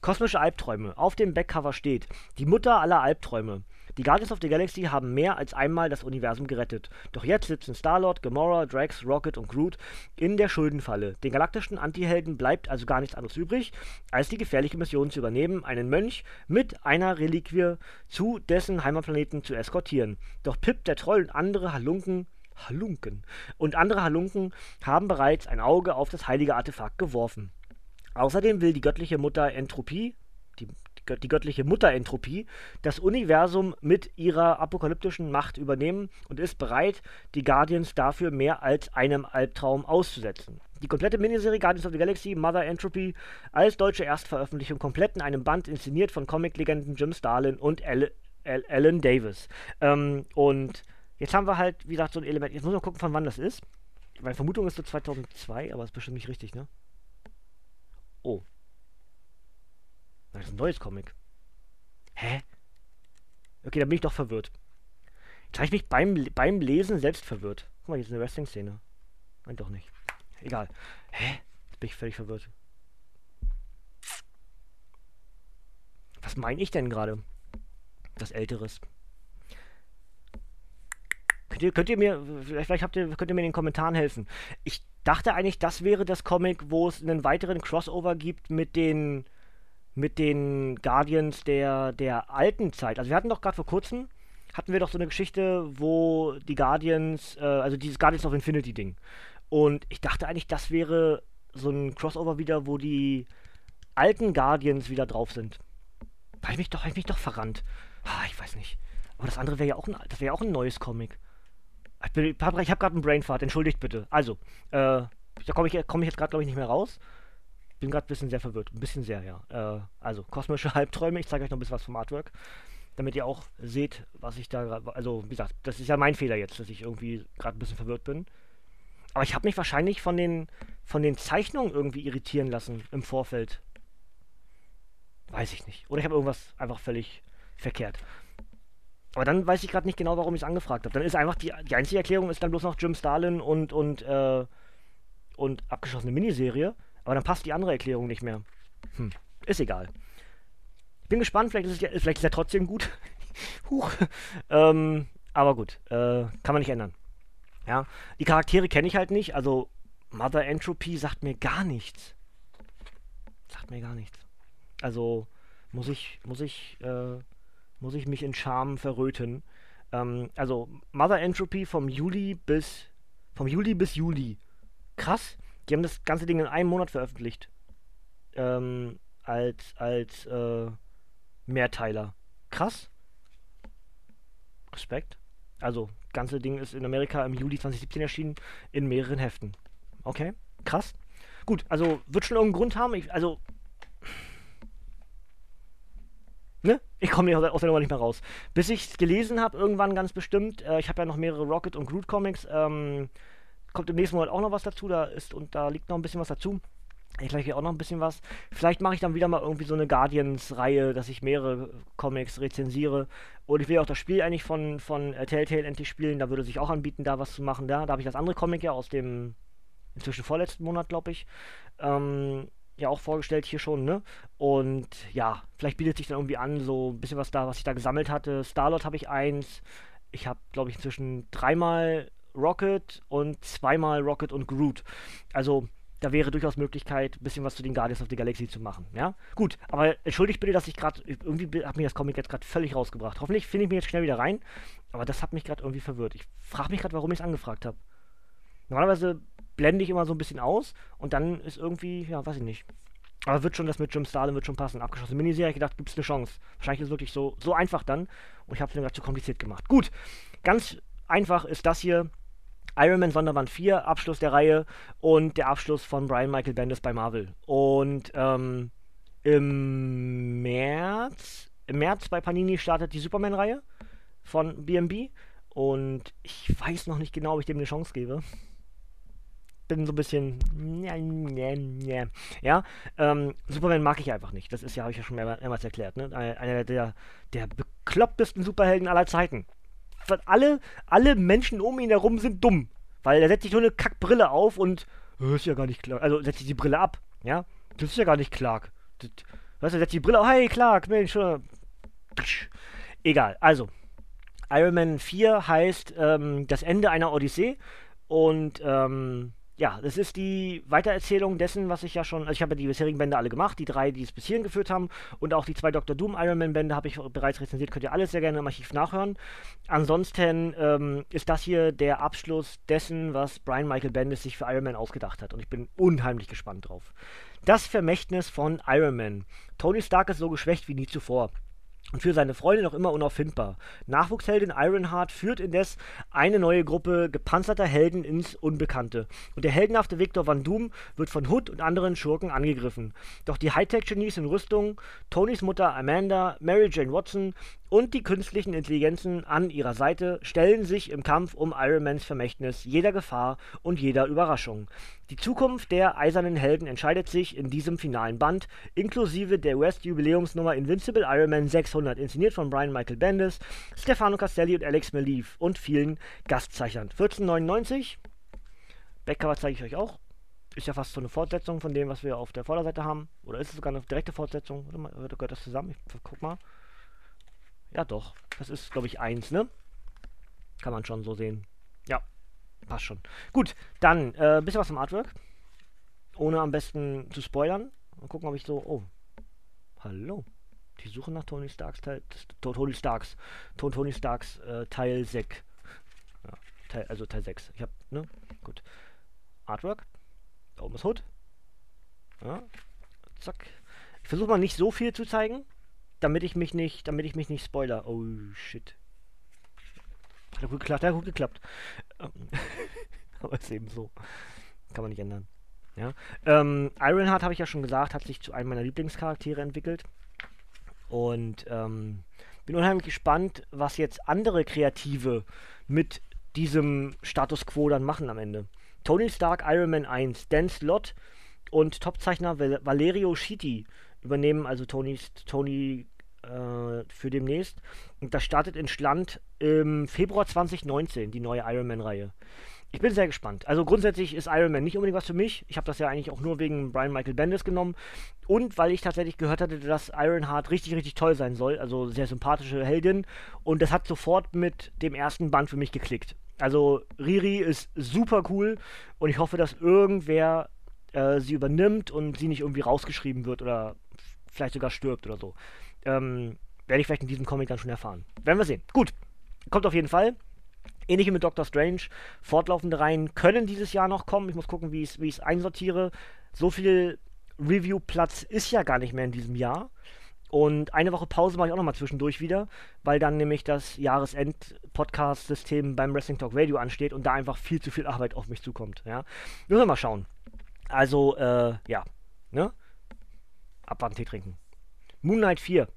Kosmische Albträume. Auf dem Backcover steht, die Mutter aller Albträume. Die Guardians of the Galaxy haben mehr als einmal das Universum gerettet. Doch jetzt sitzen Star-Lord, Gamora, Drax, Rocket und Groot in der Schuldenfalle. Den galaktischen Antihelden bleibt also gar nichts anderes übrig, als die gefährliche Mission zu übernehmen, einen Mönch mit einer Reliquie zu dessen Heimatplaneten zu eskortieren. Doch Pip, der Troll und andere Halunken Halunken und andere Halunken haben bereits ein Auge auf das heilige Artefakt geworfen. Außerdem will die göttliche Mutter Entropie, die die göttliche Mutterentropie, das Universum mit ihrer apokalyptischen Macht übernehmen und ist bereit, die Guardians dafür mehr als einem Albtraum auszusetzen. Die komplette Miniserie Guardians of the Galaxy Mother Entropy als deutsche Erstveröffentlichung komplett in einem Band inszeniert von Comic-Legenden Jim Starlin und Alan Davis. Ähm, und jetzt haben wir halt, wie gesagt, so ein Element. Jetzt muss man gucken, von wann das ist. Meine Vermutung ist so 2002, aber ist bestimmt nicht richtig, ne? Oh, das ist ein neues Comic. Hä? Okay, da bin ich doch verwirrt. Jetzt habe ich mich beim, beim Lesen selbst verwirrt. Guck mal, hier ist eine Wrestling-Szene. Nein, doch nicht. Egal. Hä? Jetzt bin ich völlig verwirrt. Was meine ich denn gerade? Das Älteres. Könnt ihr, könnt ihr mir, vielleicht habt ihr, könnt ihr mir in den Kommentaren helfen. Ich dachte eigentlich, das wäre das Comic, wo es einen weiteren Crossover gibt mit den mit den Guardians der, der alten Zeit. Also wir hatten doch gerade vor kurzem, hatten wir doch so eine Geschichte, wo die Guardians, äh, also dieses Guardians of Infinity Ding. Und ich dachte eigentlich, das wäre so ein Crossover wieder, wo die alten Guardians wieder drauf sind. Habe ich mich doch, ich mich doch verrannt. Ah, ich weiß nicht. Aber das andere wäre ja auch ein, das wäre auch ein neues Comic. Ich, ich habe gerade einen Brainfart, entschuldigt bitte. Also, äh, da komme ich, komm ich jetzt gerade, glaube ich, nicht mehr raus bin gerade ein bisschen sehr verwirrt. Ein bisschen sehr, ja. Äh, also, kosmische Halbträume. Ich zeige euch noch ein bisschen was vom Artwork. Damit ihr auch seht, was ich da. Also, wie gesagt, das ist ja mein Fehler jetzt, dass ich irgendwie gerade ein bisschen verwirrt bin. Aber ich habe mich wahrscheinlich von den, von den Zeichnungen irgendwie irritieren lassen im Vorfeld. Weiß ich nicht. Oder ich habe irgendwas einfach völlig verkehrt. Aber dann weiß ich gerade nicht genau, warum ich es angefragt habe. Dann ist einfach die, die einzige Erklärung ist dann bloß noch Jim Starlin und, und, äh, und abgeschlossene Miniserie. Aber dann passt die andere Erklärung nicht mehr. Hm, ist egal. Ich bin gespannt, vielleicht ist, ja, vielleicht ist er trotzdem gut. Huch. Ähm, aber gut, äh, kann man nicht ändern. Ja, die Charaktere kenne ich halt nicht, also Mother Entropy sagt mir gar nichts. Sagt mir gar nichts. Also muss ich, muss ich, äh, muss ich mich in Scham verröten. Ähm, also Mother Entropy vom Juli bis vom Juli bis Juli. Krass. Die haben das ganze Ding in einem Monat veröffentlicht. Ähm, als als äh, Mehrteiler. Krass. Respekt. Also, ganze Ding ist in Amerika im Juli 2017 erschienen, in mehreren Heften. Okay, krass. Gut, also wird schon irgendeinen Grund haben. Ich, also, ne? Ich komme aus der Nummer nicht mehr raus. Bis ich es gelesen habe, irgendwann ganz bestimmt. Äh, ich habe ja noch mehrere Rocket und Groot Comics. Ähm, kommt im nächsten Monat auch noch was dazu. Da ist und da liegt noch ein bisschen was dazu. Ich gleich auch noch ein bisschen was. Vielleicht mache ich dann wieder mal irgendwie so eine Guardians-Reihe, dass ich mehrere Comics rezensiere. Und ich will auch das Spiel eigentlich von, von äh, Telltale endlich spielen. Da würde sich auch anbieten, da was zu machen. Da, da habe ich das andere Comic ja aus dem inzwischen vorletzten Monat, glaube ich. Ähm, ja, auch vorgestellt hier schon, ne? Und ja, vielleicht bietet sich dann irgendwie an, so ein bisschen was da, was ich da gesammelt hatte. Starlord habe ich eins. Ich habe, glaube ich, inzwischen dreimal Rocket und zweimal Rocket und Groot. Also da wäre durchaus Möglichkeit, ein bisschen was zu den Guardians of the Galaxy zu machen. Ja, gut, aber entschuldigt bitte, dass ich gerade, irgendwie hat mich das Comic jetzt gerade völlig rausgebracht. Hoffentlich finde ich mich jetzt schnell wieder rein, aber das hat mich gerade irgendwie verwirrt. Ich frage mich gerade, warum ich es angefragt habe. Normalerweise blende ich immer so ein bisschen aus und dann ist irgendwie, ja, weiß ich nicht. Aber wird schon, das mit Jim Starlin wird schon passen. Abgeschlossene Miniserie, ich gedacht, gibt es eine Chance. Wahrscheinlich ist es wirklich so, so einfach dann und ich habe es mir gerade zu kompliziert gemacht. Gut, ganz einfach ist das hier Iron Man Sonderband 4, Abschluss der Reihe und der Abschluss von Brian Michael Bendis bei Marvel. Und ähm, im März, im März bei Panini startet die Superman-Reihe von BMB und ich weiß noch nicht genau, ob ich dem eine Chance gebe. Bin so ein bisschen. Ja, ähm, Superman mag ich einfach nicht. Das ist ja, habe ich ja schon mehrmals erklärt, ne? Einer der, der beklopptesten Superhelden aller Zeiten alle, alle Menschen um ihn herum sind dumm. Weil er setzt sich nur eine Kackbrille auf und das ist ja gar nicht Clark. Also setzt sich die Brille ab, ja? Das ist ja gar nicht Clark. Das, weißt du, setzt die Brille auf, hey Clark, Mensch. Egal, also. Iron Man 4 heißt ähm, das Ende einer Odyssee und ähm, ja, das ist die Weitererzählung dessen, was ich ja schon, also ich habe ja die bisherigen Bände alle gemacht, die drei, die es bis hierhin geführt haben und auch die zwei Dr. Doom Iron Man Bände habe ich bereits rezensiert, könnt ihr alles sehr gerne im Archiv nachhören. Ansonsten ähm, ist das hier der Abschluss dessen, was Brian Michael Bendis sich für Iron Man ausgedacht hat und ich bin unheimlich gespannt drauf. Das Vermächtnis von Iron Man. Tony Stark ist so geschwächt wie nie zuvor für seine Freunde noch immer unauffindbar. Nachwuchsheldin Ironheart führt indes eine neue Gruppe gepanzerter Helden ins Unbekannte. Und der heldenhafte Victor Van Doom wird von Hood und anderen Schurken angegriffen. Doch die Hightech-Genies in Rüstung, Tonys Mutter Amanda, Mary Jane Watson und die künstlichen Intelligenzen an ihrer Seite stellen sich im Kampf um Ironmans Vermächtnis jeder Gefahr und jeder Überraschung. Die Zukunft der Eisernen Helden entscheidet sich in diesem finalen Band, inklusive der West-Jubiläumsnummer Invincible Iron Man 600, inszeniert von Brian Michael Bendis, Stefano Castelli und Alex Maliv und vielen Gastzeichnern. 1499, Backcover zeige ich euch auch. Ist ja fast so eine Fortsetzung von dem, was wir auf der Vorderseite haben. Oder ist es sogar eine direkte Fortsetzung? Warte mal, gehört das zusammen? Ich guck mal. Ja, doch. Das ist, glaube ich, eins, ne? Kann man schon so sehen. Ja, Passt schon. Gut, dann ein äh, bisschen was zum Artwork. Ohne am besten zu spoilern. Mal gucken, ob ich so. Oh. Hallo. Die Suche nach Tony Starks Teil. Tony Starks. Tony Starks äh, Teil 6. Ja, Teil, also Teil 6. Ich hab, ne? Gut. Artwork. Da oben ist Hood. Ja. Zack. Ich versuche mal nicht so viel zu zeigen, damit ich mich nicht, damit ich mich nicht spoiler. Oh shit. Hat gut geklappt, hat gut geklappt. Aber ist eben so. Kann man nicht ändern. Ja. Ähm, Ironheart, habe ich ja schon gesagt, hat sich zu einem meiner Lieblingscharaktere entwickelt. Und ähm, bin unheimlich gespannt, was jetzt andere Kreative mit diesem Status Quo dann machen am Ende. Tony Stark, Iron Man 1, Dan Slott und Topzeichner Valerio Schiti übernehmen also Tonys, Tony äh, für demnächst. Und das startet in Schland im Februar 2019, die neue Iron Man-Reihe. Ich bin sehr gespannt. Also grundsätzlich ist Iron Man nicht unbedingt was für mich. Ich habe das ja eigentlich auch nur wegen Brian Michael Bendis genommen. Und weil ich tatsächlich gehört hatte, dass Ironheart richtig, richtig toll sein soll. Also sehr sympathische Heldin. Und das hat sofort mit dem ersten Band für mich geklickt. Also Riri ist super cool und ich hoffe, dass irgendwer äh, sie übernimmt und sie nicht irgendwie rausgeschrieben wird oder vielleicht sogar stirbt oder so. Ähm, werde ich vielleicht in diesem Comic dann schon erfahren. Werden wir sehen. Gut, kommt auf jeden Fall. Ähnlich wie mit Doctor Strange. Fortlaufende Reihen können dieses Jahr noch kommen. Ich muss gucken, wie ich es einsortiere. So viel Review-Platz ist ja gar nicht mehr in diesem Jahr. Und eine Woche Pause mache ich auch nochmal zwischendurch wieder, weil dann nämlich das Jahresend-Podcast-System beim Wrestling Talk Radio ansteht und da einfach viel zu viel Arbeit auf mich zukommt. Ja. Müssen wir mal schauen. Also, äh, ja. Ne? Abwarten, Tee trinken. Moon Knight 4.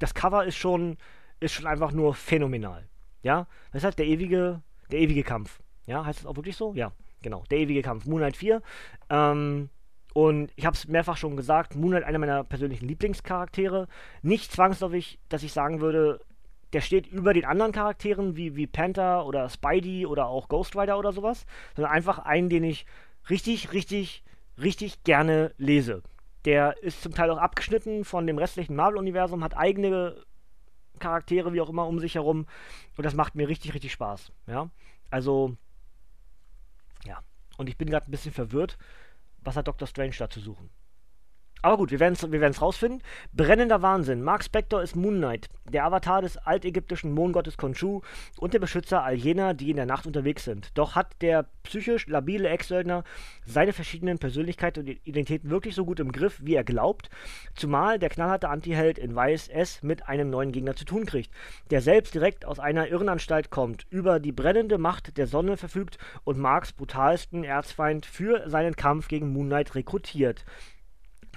Das Cover ist schon, ist schon einfach nur phänomenal. Ja, das heißt der ewige, der ewige Kampf. Ja, heißt das auch wirklich so? Ja, genau, der ewige Kampf. Moonlight 4. Ähm, und ich habe es mehrfach schon gesagt, Moonlight einer meiner persönlichen Lieblingscharaktere. Nicht zwangsläufig, dass ich sagen würde, der steht über den anderen Charakteren wie, wie Panther oder Spidey oder auch Ghost Rider oder sowas, sondern einfach einen, den ich richtig, richtig, richtig gerne lese. Der ist zum Teil auch abgeschnitten von dem restlichen Marvel-Universum, hat eigene Charaktere, wie auch immer, um sich herum. Und das macht mir richtig, richtig Spaß. Ja. Also, ja. Und ich bin gerade ein bisschen verwirrt. Was hat Dr. Strange da zu suchen? Aber gut, wir werden es wir rausfinden. Brennender Wahnsinn. Mark Spector ist Moon Knight, der Avatar des altägyptischen Mondgottes Khonshu und der Beschützer all jener, die in der Nacht unterwegs sind. Doch hat der psychisch labile Ex-Söldner seine verschiedenen Persönlichkeiten und Identitäten wirklich so gut im Griff, wie er glaubt? Zumal der knallharte Antiheld in Weiß es mit einem neuen Gegner zu tun kriegt, der selbst direkt aus einer Irrenanstalt kommt, über die brennende Macht der Sonne verfügt und Marks brutalsten Erzfeind für seinen Kampf gegen Moon Knight rekrutiert.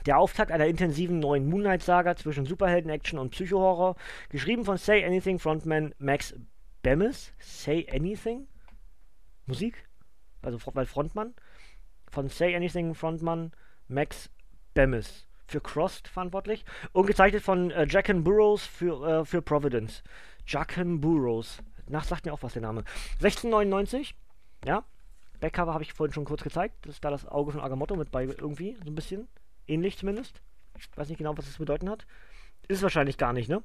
Der Auftakt einer intensiven neuen Moonlight-Saga zwischen Superhelden-Action und Psycho-Horror, geschrieben von Say Anything Frontman Max Bemis. Say Anything? Musik? Also weil Frontmann. Von Say Anything Frontmann Max Bemis. Für Crossed verantwortlich. Und gezeichnet von äh, Jacken Burrows für, äh, für Providence. Jacken Burrows. Nach sagt mir auch was der Name. 1699. Ja. Backcover habe ich vorhin schon kurz gezeigt. Das ist da das Auge von Agamotto mit bei irgendwie. So ein bisschen. Ähnlich zumindest. Ich weiß nicht genau, was das bedeuten hat. Ist wahrscheinlich gar nicht, ne?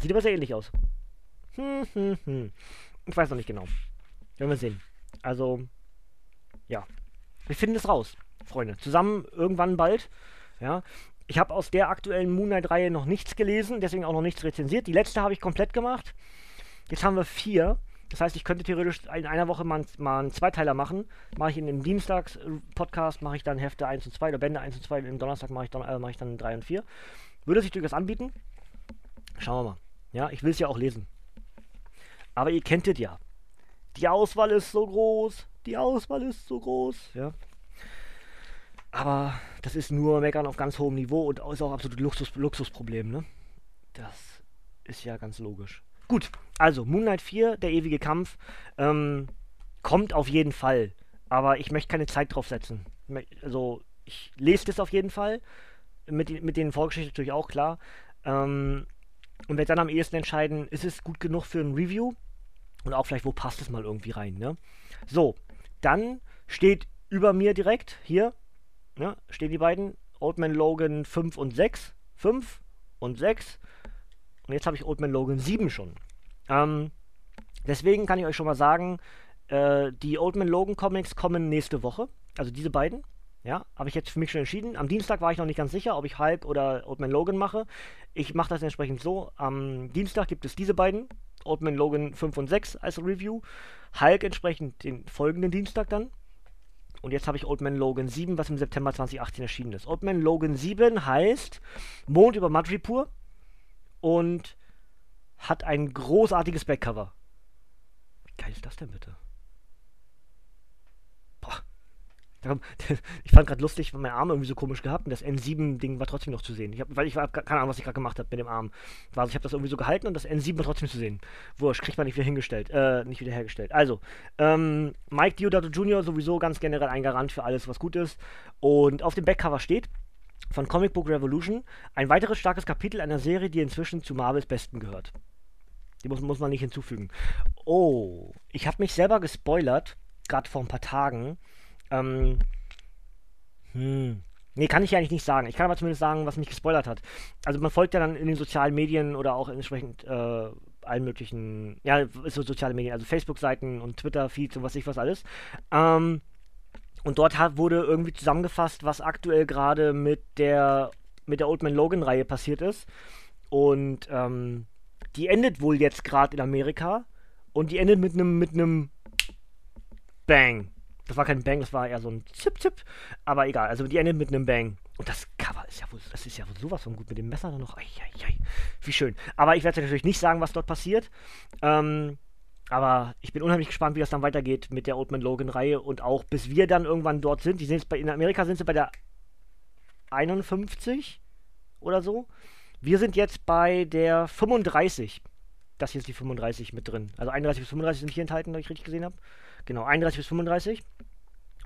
Sieht aber sehr ähnlich aus. Hm, hm, hm. Ich weiß noch nicht genau. Werden wir sehen. Also, ja. Wir finden es raus, Freunde. Zusammen irgendwann bald. Ja. Ich habe aus der aktuellen Moonlight-Reihe noch nichts gelesen, deswegen auch noch nichts rezensiert. Die letzte habe ich komplett gemacht. Jetzt haben wir vier. Das heißt, ich könnte theoretisch in einer Woche mal, mal einen Zweiteiler machen. Mache ich in dem Dienstags-Podcast, mache ich dann Hefte 1 und 2 oder Bände 1 und 2. Im Donnerstag mache ich dann, äh, mache ich dann 3 und 4. Würde sich durchaus anbieten. Schauen wir mal. Ja, ich will es ja auch lesen. Aber ihr kennt es ja. Die Auswahl ist so groß. Die Auswahl ist so groß. Ja. Aber das ist nur Meckern auf ganz hohem Niveau und ist auch absolut Luxus, Luxusproblem, ne? Das ist ja ganz logisch. Gut, also Moonlight 4, der ewige Kampf, ähm, kommt auf jeden Fall. Aber ich möchte keine Zeit drauf setzen. Also, ich lese das auf jeden Fall. Mit, mit den Vorgeschichten natürlich auch, klar. Ähm, und werde dann am ehesten entscheiden, ist es gut genug für ein Review? Und auch vielleicht, wo passt es mal irgendwie rein, ne? So, dann steht über mir direkt, hier, ne, stehen die beiden, Old Man Logan 5 und 6. 5 und 6 und jetzt habe ich Old Man Logan 7 schon. Ähm, deswegen kann ich euch schon mal sagen, äh, die Old Man Logan Comics kommen nächste Woche. Also diese beiden. Ja, habe ich jetzt für mich schon entschieden. Am Dienstag war ich noch nicht ganz sicher, ob ich Hulk oder Old Man Logan mache. Ich mache das entsprechend so. Am Dienstag gibt es diese beiden. Old Man Logan 5 und 6 als Review. Hulk entsprechend den folgenden Dienstag dann. Und jetzt habe ich Old Man Logan 7, was im September 2018 erschienen ist. Old Man Logan 7 heißt Mond über Madripoor und hat ein großartiges Backcover. Wie geil ist das denn bitte? Boah. Ich fand gerade lustig, weil mein Arm irgendwie so komisch gehabt und das N7-Ding war trotzdem noch zu sehen. Ich hab, weil ich war, keine Ahnung, was ich gerade gemacht habe mit dem Arm. Also ich habe das irgendwie so gehalten und das N7 war trotzdem zu sehen. Wurscht, kriegt man nicht wieder hingestellt, äh, nicht wieder hergestellt. Also, ähm, Mike Diodato Jr. sowieso ganz generell ein Garant für alles, was gut ist. Und auf dem Backcover steht, von Comic Book Revolution. Ein weiteres starkes Kapitel einer Serie, die inzwischen zu Marvels Besten gehört. Die muss, muss man nicht hinzufügen. Oh, ich habe mich selber gespoilert, gerade vor ein paar Tagen. Ähm, hm. Nee, kann ich ja eigentlich nicht sagen. Ich kann aber zumindest sagen, was mich gespoilert hat. Also man folgt ja dann in den sozialen Medien oder auch entsprechend äh, allen möglichen, ja, so soziale Medien, also Facebook-Seiten und Twitter-Feeds und was ich was alles. Ähm, und dort hat, wurde irgendwie zusammengefasst, was aktuell gerade mit der mit der Old Man Logan-Reihe passiert ist. Und ähm, die endet wohl jetzt gerade in Amerika. Und die endet mit einem mit Bang. Das war kein Bang, das war eher so ein Zip-Zip. Aber egal, also die endet mit einem Bang. Und das Cover ist ja wohl, das ist ja wohl sowas von gut mit dem Messer dann noch. Ai, ai, ai. Wie schön. Aber ich werde natürlich nicht sagen, was dort passiert. Ähm, aber ich bin unheimlich gespannt, wie das dann weitergeht mit der Old Man Logan-Reihe und auch bis wir dann irgendwann dort sind. Die sind jetzt bei, in Amerika sind sie bei der 51 oder so. Wir sind jetzt bei der 35. Das hier ist die 35 mit drin. Also 31 bis 35 sind hier enthalten, wenn ich richtig gesehen habe. Genau, 31 bis 35.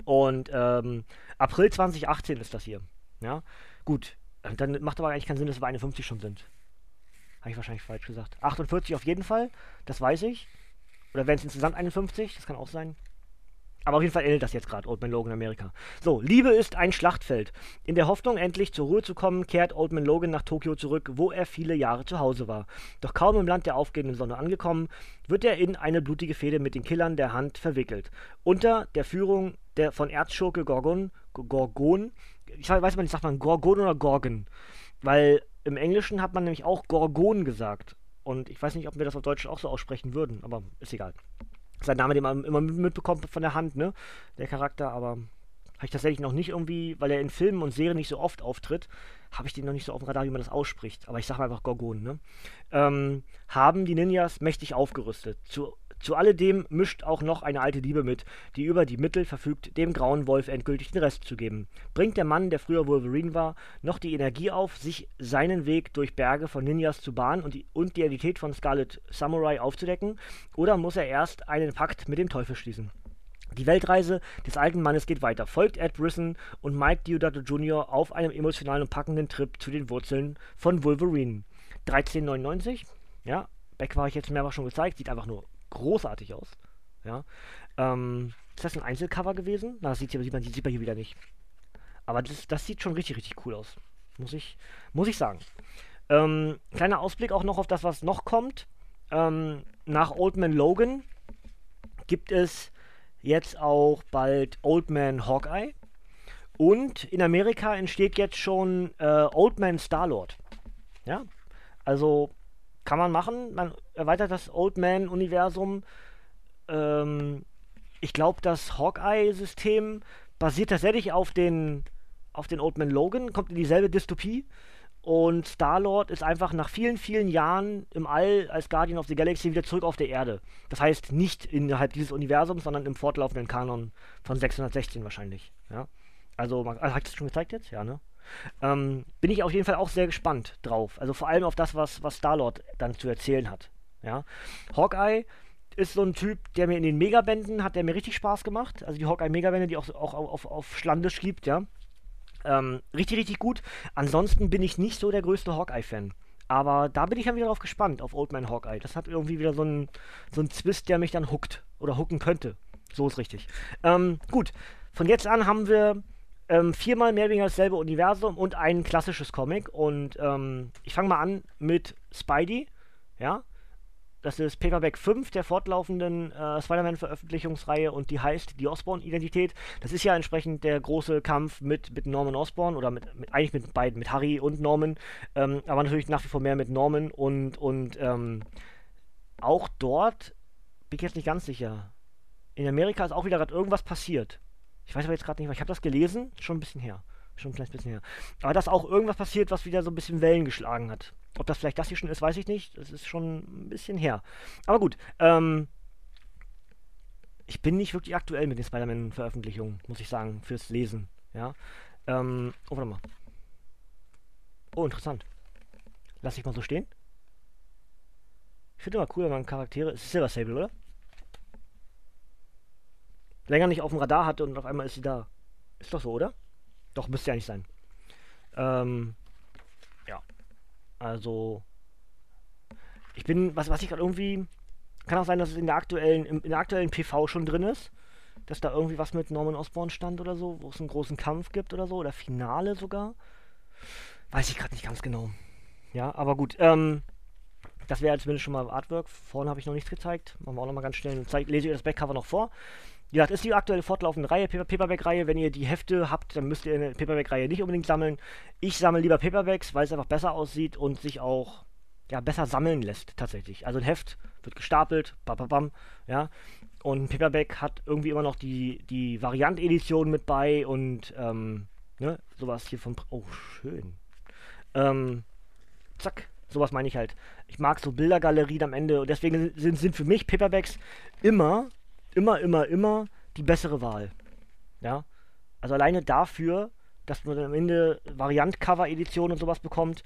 Und ähm, April 2018 ist das hier. Ja, gut. Dann macht aber eigentlich keinen Sinn, dass wir 51 schon sind. Habe ich wahrscheinlich falsch gesagt. 48 auf jeden Fall, das weiß ich. Oder wären es insgesamt 51, das kann auch sein. Aber auf jeden Fall endet das jetzt gerade, Old Man Logan Amerika. So, Liebe ist ein Schlachtfeld. In der Hoffnung, endlich zur Ruhe zu kommen, kehrt Old Man Logan nach Tokio zurück, wo er viele Jahre zu Hause war. Doch kaum im Land der aufgehenden Sonne angekommen, wird er in eine blutige Fehde mit den Killern der Hand verwickelt. Unter der Führung der von Erzschurke Gorgon, Gorgon, ich weiß mal nicht, sagt man Gorgon oder Gorgon? Weil im Englischen hat man nämlich auch Gorgon gesagt. Und ich weiß nicht, ob wir das auf Deutsch auch so aussprechen würden, aber ist egal sein Name, den man immer mitbekommt von der Hand, ne? Der Charakter, aber habe ich tatsächlich noch nicht irgendwie, weil er in Filmen und Serien nicht so oft auftritt, habe ich den noch nicht so auf dem Radar, wie man das ausspricht. Aber ich sage einfach Gorgon, ne? Ähm, haben die Ninjas mächtig aufgerüstet. Zu zu alledem mischt auch noch eine alte Liebe mit, die über die Mittel verfügt, dem grauen Wolf endgültig den Rest zu geben. Bringt der Mann, der früher Wolverine war, noch die Energie auf, sich seinen Weg durch Berge von Ninjas zu bahnen und die, und die Identität von Scarlet Samurai aufzudecken, oder muss er erst einen Pakt mit dem Teufel schließen? Die Weltreise des alten Mannes geht weiter. Folgt Ed Brisson und Mike Diodato Jr. auf einem emotionalen und packenden Trip zu den Wurzeln von Wolverine. 1399, ja, Beck war ich jetzt mehrfach schon gezeigt, sieht einfach nur großartig aus. Ja. Ähm, ist das ein Einzelcover gewesen? Na, das sieht, sieht, man, sieht man hier wieder nicht. Aber das, das sieht schon richtig, richtig cool aus. Muss ich, muss ich sagen. Ähm, kleiner Ausblick auch noch auf das, was noch kommt. Ähm, nach Old Man Logan gibt es jetzt auch bald Old Man Hawkeye. Und in Amerika entsteht jetzt schon äh, Old Man Starlord. Ja, also kann man machen. Man erweitert das Old Man-Universum. Ähm, ich glaube, das Hawkeye-System basiert tatsächlich auf den, auf den Old Man Logan, kommt in dieselbe Dystopie. Und Star-Lord ist einfach nach vielen, vielen Jahren im All als Guardian of the Galaxy wieder zurück auf der Erde. Das heißt nicht innerhalb dieses Universums, sondern im fortlaufenden Kanon von 616 wahrscheinlich. Ja? Also, man, also, hat es schon gezeigt jetzt? Ja, ne? Ähm, bin ich auf jeden Fall auch sehr gespannt drauf. Also vor allem auf das, was, was Star-Lord dann zu erzählen hat. Ja? Hawkeye ist so ein Typ, der mir in den Megabänden hat der mir richtig Spaß gemacht. Also die Hawkeye-Megabände, die auch, auch auf, auf Schlandisch gibt, ja. Ähm, richtig, richtig gut. Ansonsten bin ich nicht so der größte Hawkeye-Fan. Aber da bin ich dann wieder drauf gespannt, auf Old Man Hawkeye. Das hat irgendwie wieder so einen so Zwist, der mich dann hookt. Oder hooken könnte. So ist richtig. Ähm, gut. Von jetzt an haben wir ähm, viermal mehr oder weniger dasselbe Universum und ein klassisches Comic. Und ähm, ich fange mal an mit Spidey. Ja. Das ist Paperback 5 der fortlaufenden äh, Spider-Man-Veröffentlichungsreihe und die heißt die Osborn-Identität. Das ist ja entsprechend der große Kampf mit, mit Norman Osborn oder mit, mit eigentlich mit beiden, mit Harry und Norman, ähm, aber natürlich nach wie vor mehr mit Norman und, und ähm, auch dort bin ich jetzt nicht ganz sicher. In Amerika ist auch wieder gerade irgendwas passiert. Ich weiß aber jetzt gerade nicht, weil ich habe das gelesen, schon ein bisschen her. Schon ein kleines bisschen her. Aber dass auch irgendwas passiert, was wieder so ein bisschen Wellen geschlagen hat. Ob das vielleicht das hier schon ist, weiß ich nicht. Das ist schon ein bisschen her. Aber gut, ähm, ich bin nicht wirklich aktuell mit den Spider-Man-Veröffentlichungen, muss ich sagen, fürs Lesen. Ja. Ähm, oh, warte mal. Oh, interessant. Lass ich mal so stehen. Ich finde immer cool, wenn man Charaktere. Es ist Silver Sable, oder? Länger nicht auf dem Radar hatte und auf einmal ist sie da. Ist doch so, oder? Doch, müsste ja nicht sein. Ähm, ja. Also, ich bin, was, was ich gerade irgendwie, kann auch sein, dass es in der aktuellen, in der aktuellen PV schon drin ist, dass da irgendwie was mit Norman Osborn stand oder so, wo es einen großen Kampf gibt oder so, oder Finale sogar. Weiß ich gerade nicht ganz genau. Ja, aber gut, ähm, das wäre zumindest schon mal Artwork. Vorne habe ich noch nichts gezeigt. Machen wir auch noch mal ganz schnell. Zeig, lese ich das Backcover noch vor. Ja, das ist die aktuelle fortlaufende Reihe, Paperback-Reihe. Wenn ihr die Hefte habt, dann müsst ihr eine Paperback-Reihe nicht unbedingt sammeln. Ich sammle lieber Paperbacks, weil es einfach besser aussieht und sich auch ja, besser sammeln lässt, tatsächlich. Also ein Heft wird gestapelt, bam, bam, bam, ja. Und ein Paperback hat irgendwie immer noch die, die Variant-Edition mit bei und ähm, ne, sowas hier von. Oh, schön. Ähm, zack, sowas meine ich halt. Ich mag so Bildergalerien am Ende und deswegen sind, sind für mich Paperbacks immer immer, immer, immer die bessere Wahl. Ja. Also alleine dafür, dass man am Ende Variant-Cover-Edition und sowas bekommt,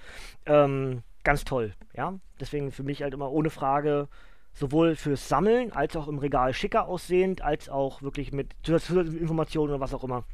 ähm, ganz toll. Ja. Deswegen für mich halt immer ohne Frage sowohl fürs Sammeln als auch im Regal schicker aussehend, als auch wirklich mit zusätzlichen Informationen oder was auch immer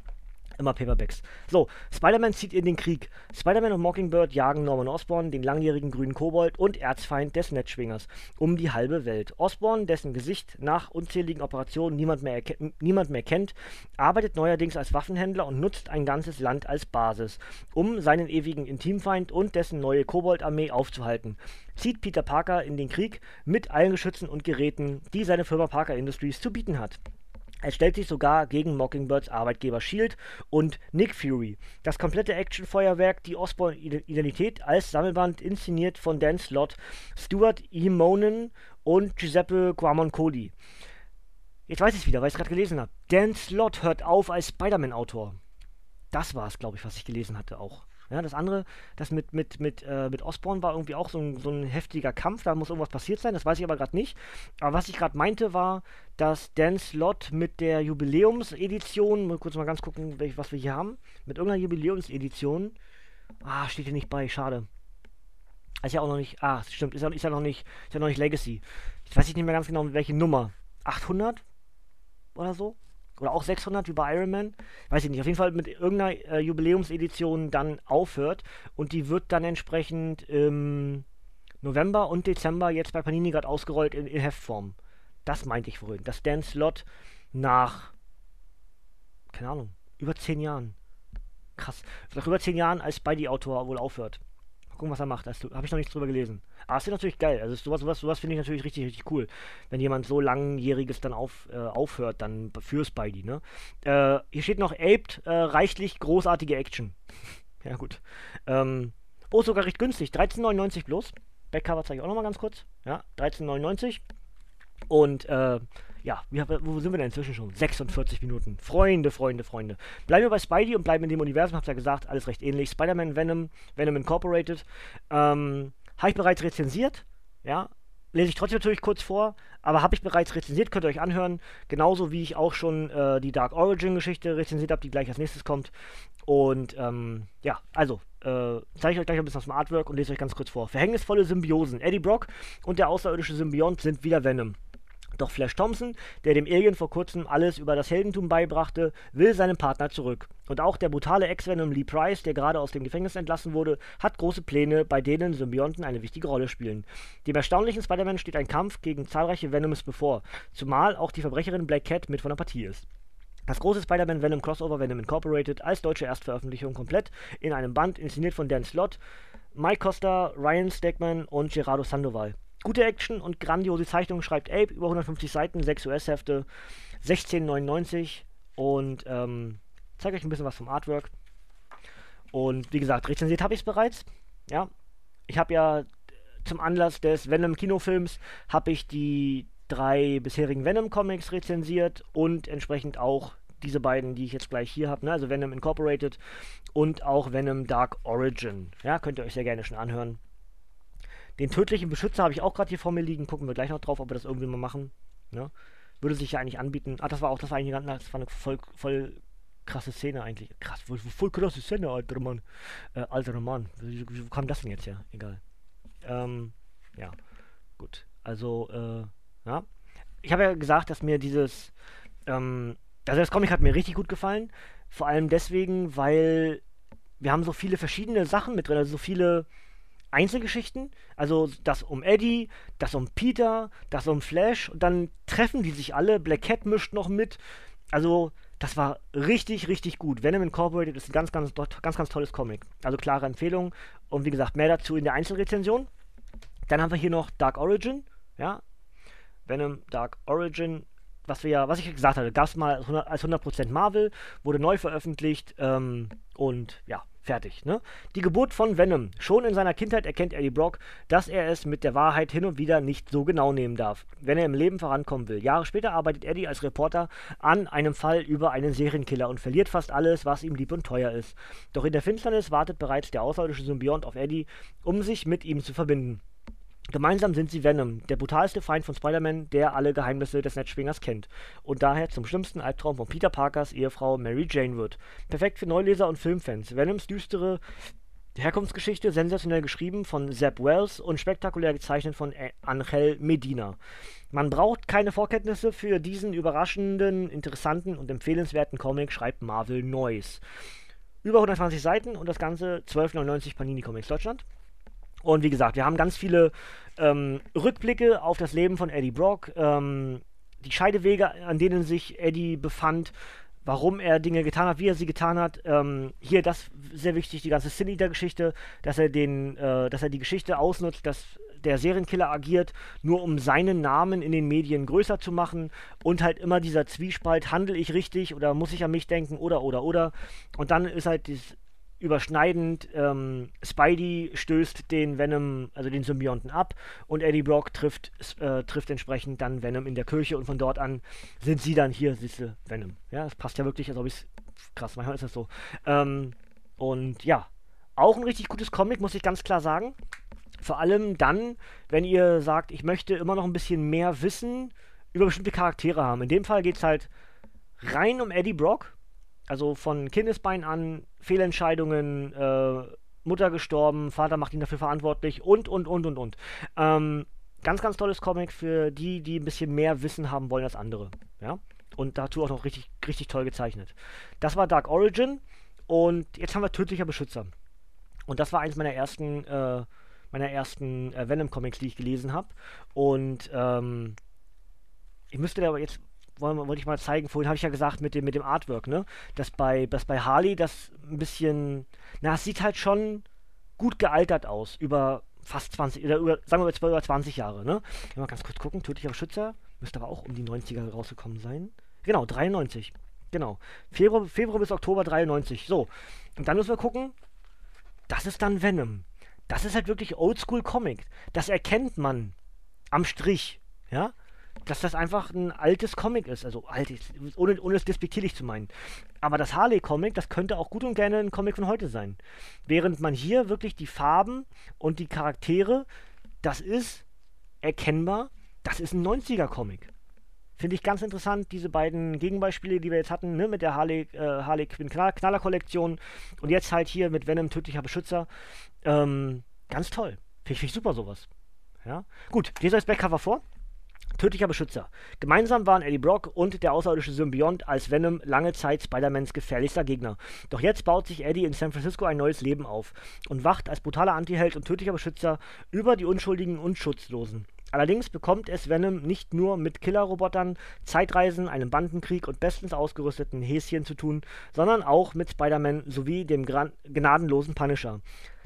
Immer Paperbacks. So, Spider-Man zieht in den Krieg. Spider-Man und Mockingbird jagen Norman Osborn, den langjährigen grünen Kobold und Erzfeind des Netzschwingers, um die halbe Welt. Osborn, dessen Gesicht nach unzähligen Operationen niemand mehr, niemand mehr kennt, arbeitet neuerdings als Waffenhändler und nutzt ein ganzes Land als Basis, um seinen ewigen Intimfeind und dessen neue Kobold-Armee aufzuhalten. Zieht Peter Parker in den Krieg mit allen Geschützen und Geräten, die seine Firma Parker Industries zu bieten hat. Er stellt sich sogar gegen Mockingbirds Arbeitgeber Shield und Nick Fury. Das komplette Actionfeuerwerk, die Osborn-Identität als Sammelband inszeniert von Dan Slott, Stuart E. Monen und Giuseppe Guamoncoli. Jetzt weiß ich es wieder, weil ich es gerade gelesen habe. Dan Slott hört auf als Spider-Man-Autor. Das war es, glaube ich, was ich gelesen hatte auch. Ja, das andere, das mit, mit, mit, äh, mit Osborn war irgendwie auch so ein, so ein heftiger Kampf, da muss irgendwas passiert sein, das weiß ich aber gerade nicht. Aber was ich gerade meinte, war, dass Dan Slott mit der Jubiläumsedition, mal kurz mal ganz gucken, welch, was wir hier haben, mit irgendeiner Jubiläumsedition, ah, steht hier nicht bei, schade. Ist ja auch noch nicht, ah, stimmt, ist ja, ist ja noch nicht, ist ja noch nicht Legacy. Ich weiß nicht mehr ganz genau, welche Nummer. 800 oder so? Oder auch 600 wie bei Iron Man, weiß ich nicht, auf jeden Fall mit irgendeiner äh, Jubiläumsedition dann aufhört und die wird dann entsprechend im November und Dezember jetzt bei Panini gerade ausgerollt in, in Heftform. Das meinte ich vorhin, dass Dan Slot nach, keine Ahnung, über 10 Jahren, krass, nach über 10 Jahren als Spidey-Autor wohl aufhört. Mal gucken, was er macht. Habe ich noch nichts drüber gelesen. Aber es ist natürlich geil. Also sowas, sowas, sowas finde ich natürlich richtig, richtig cool. Wenn jemand so langjähriges dann auf, äh, aufhört, dann für Spidey, ne? Äh, hier steht noch Aped, äh, reichlich großartige Action. ja, gut. Ähm, oh, sogar recht günstig. 13,99 bloß. Backcover zeige ich auch nochmal ganz kurz. Ja, 13,99. Und, äh, ja, wo sind wir denn inzwischen schon? 46 Minuten. Freunde, Freunde, Freunde. Bleiben wir bei Spidey und bleiben in dem Universum, hab's ja gesagt, alles recht ähnlich. Spider-Man, Venom, Venom Incorporated. Ähm, habe ich bereits rezensiert, ja. Lese ich trotzdem natürlich kurz vor, aber habe ich bereits rezensiert, könnt ihr euch anhören. Genauso wie ich auch schon äh, die Dark Origin-Geschichte rezensiert habe, die gleich als nächstes kommt. Und ähm, ja, also, äh, zeige ich euch gleich ein bisschen aus dem Artwork und lese euch ganz kurz vor. Verhängnisvolle Symbiosen. Eddie Brock und der außerirdische Symbiont sind wieder Venom. Doch Flash Thompson, der dem Alien vor kurzem alles über das Heldentum beibrachte, will seinen Partner zurück. Und auch der brutale Ex-Venom Lee Price, der gerade aus dem Gefängnis entlassen wurde, hat große Pläne, bei denen Symbionten eine wichtige Rolle spielen. Dem erstaunlichen Spider-Man steht ein Kampf gegen zahlreiche Venoms bevor, zumal auch die Verbrecherin Black Cat mit von der Partie ist. Das große Spider-Man Venom Crossover Venom Incorporated als deutsche Erstveröffentlichung komplett in einem Band, inszeniert von Dan Slott, Mike Costa, Ryan Stegman und Gerardo Sandoval. Gute Action und grandiose Zeichnung schreibt Ape, über 150 Seiten, 6 US-Hefte, 16,99 und ähm, zeige euch ein bisschen was vom Artwork. Und wie gesagt, rezensiert habe ich es bereits. Ja, ich habe ja zum Anlass des Venom-Kinofilms habe ich die drei bisherigen Venom-Comics rezensiert und entsprechend auch diese beiden, die ich jetzt gleich hier habe, ne? also Venom Incorporated und auch Venom Dark Origin. Ja, könnt ihr euch sehr gerne schon anhören. Den tödlichen Beschützer habe ich auch gerade hier vor mir liegen. Gucken wir gleich noch drauf, ob wir das irgendwie mal machen. Ne? Würde sich ja eigentlich anbieten. Ah, das war auch, das war eigentlich eine, das war eine voll, voll krasse Szene eigentlich. Krass, voll, voll krasse Szene, alter Mann. Äh, alter Mann. Wie, wie, wo kam das denn jetzt her? Egal. Ähm, ja. Gut. Also, äh, ja. Ich habe ja gesagt, dass mir dieses, ähm, also das Comic hat mir richtig gut gefallen. Vor allem deswegen, weil wir haben so viele verschiedene Sachen mit drin, also so viele Einzelgeschichten, also das um Eddie, das um Peter, das um Flash und dann treffen die sich alle, Black Cat mischt noch mit. Also das war richtig, richtig gut. Venom Incorporated ist ein ganz, ganz, ganz, ganz tolles Comic. Also klare Empfehlung. Und wie gesagt, mehr dazu in der Einzelrezension. Dann haben wir hier noch Dark Origin. Ja. Venom Dark Origin. Was wir ja, was ich gesagt hatte, gab es mal als 100% Marvel, wurde neu veröffentlicht ähm, und ja, Fertig, ne? Die Geburt von Venom. Schon in seiner Kindheit erkennt Eddie Brock, dass er es mit der Wahrheit hin und wieder nicht so genau nehmen darf, wenn er im Leben vorankommen will. Jahre später arbeitet Eddie als Reporter an einem Fall über einen Serienkiller und verliert fast alles, was ihm lieb und teuer ist. Doch in der Finsternis wartet bereits der außerirdische Symbiont auf Eddie, um sich mit ihm zu verbinden. Gemeinsam sind sie Venom, der brutalste Feind von Spider-Man, der alle Geheimnisse des Netzschwingers kennt und daher zum schlimmsten Albtraum von Peter Parkers Ehefrau Mary Jane wird. Perfekt für Neuleser und Filmfans. Venoms düstere Herkunftsgeschichte, sensationell geschrieben von Zeb Wells und spektakulär gezeichnet von Angel Medina. Man braucht keine Vorkenntnisse für diesen überraschenden, interessanten und empfehlenswerten Comic, schreibt Marvel Noise. Über 120 Seiten und das Ganze 12,99 Panini Comics Deutschland. Und wie gesagt, wir haben ganz viele ähm, Rückblicke auf das Leben von Eddie Brock, ähm, die Scheidewege, an denen sich Eddie befand, warum er Dinge getan hat, wie er sie getan hat. Ähm, hier das sehr wichtig, die ganze Sin Eater-Geschichte, dass er den, äh, dass er die Geschichte ausnutzt, dass der Serienkiller agiert, nur um seinen Namen in den Medien größer zu machen und halt immer dieser Zwiespalt, handle ich richtig oder muss ich an mich denken oder oder oder. Und dann ist halt das überschneidend. Ähm, Spidey stößt den Venom, also den Symbionten ab und Eddie Brock trifft, äh, trifft entsprechend dann Venom in der Kirche und von dort an sind sie dann hier, siehste, Venom. Ja, das passt ja wirklich, als ob ich krass, manchmal ist das so. Ähm, und ja, auch ein richtig gutes Comic, muss ich ganz klar sagen. Vor allem dann, wenn ihr sagt, ich möchte immer noch ein bisschen mehr Wissen über bestimmte Charaktere haben. In dem Fall geht es halt rein um Eddie Brock, also von Kindesbein an, Fehlentscheidungen, äh, Mutter gestorben, Vater macht ihn dafür verantwortlich und, und, und, und, und. Ähm, ganz, ganz tolles Comic für die, die ein bisschen mehr Wissen haben wollen als andere. Ja? Und dazu auch noch richtig, richtig toll gezeichnet. Das war Dark Origin und jetzt haben wir Tödlicher Beschützer. Und das war eins meiner ersten, äh, meiner ersten äh, Venom-Comics, die ich gelesen habe. Und ähm, ich müsste da aber jetzt wollte ich mal zeigen, vorhin habe ich ja gesagt mit dem, mit dem Artwork, ne? Dass bei, dass bei Harley das ein bisschen, na, es sieht halt schon gut gealtert aus, über fast 20, oder über, sagen wir mal über 20 Jahre, ne? Mal ganz kurz gucken, tödlicher Schützer, müsste aber auch um die 90er rausgekommen sein. Genau, 93. Genau. Februar, Februar bis Oktober 93. So. Und dann müssen wir gucken, das ist dann Venom. Das ist halt wirklich Oldschool Comic. Das erkennt man am Strich. Ja? Dass das einfach ein altes Comic ist. Also alt, ohne, ohne es despektierlich zu meinen. Aber das Harley-Comic, das könnte auch gut und gerne ein Comic von heute sein. Während man hier wirklich die Farben und die Charaktere, das ist erkennbar, das ist ein 90er-Comic. Finde ich ganz interessant, diese beiden Gegenbeispiele, die wir jetzt hatten, ne, mit der Harley, äh, Harley Quinn Knaller Kollektion und jetzt halt hier mit Venom Tödlicher Beschützer. Ähm, ganz toll. Finde ich super sowas. Ja? Gut, lese das Backcover vor. Tödlicher Beschützer. Gemeinsam waren Eddie Brock und der außerirdische Symbiont als Venom lange Zeit Spider-Mans gefährlichster Gegner. Doch jetzt baut sich Eddie in San Francisco ein neues Leben auf und wacht als brutaler Antiheld und tödlicher Beschützer über die Unschuldigen und Schutzlosen. Allerdings bekommt es Venom nicht nur mit Killerrobotern, Zeitreisen, einem Bandenkrieg und bestens ausgerüsteten Häschen zu tun, sondern auch mit Spider-Man sowie dem gnadenlosen Punisher.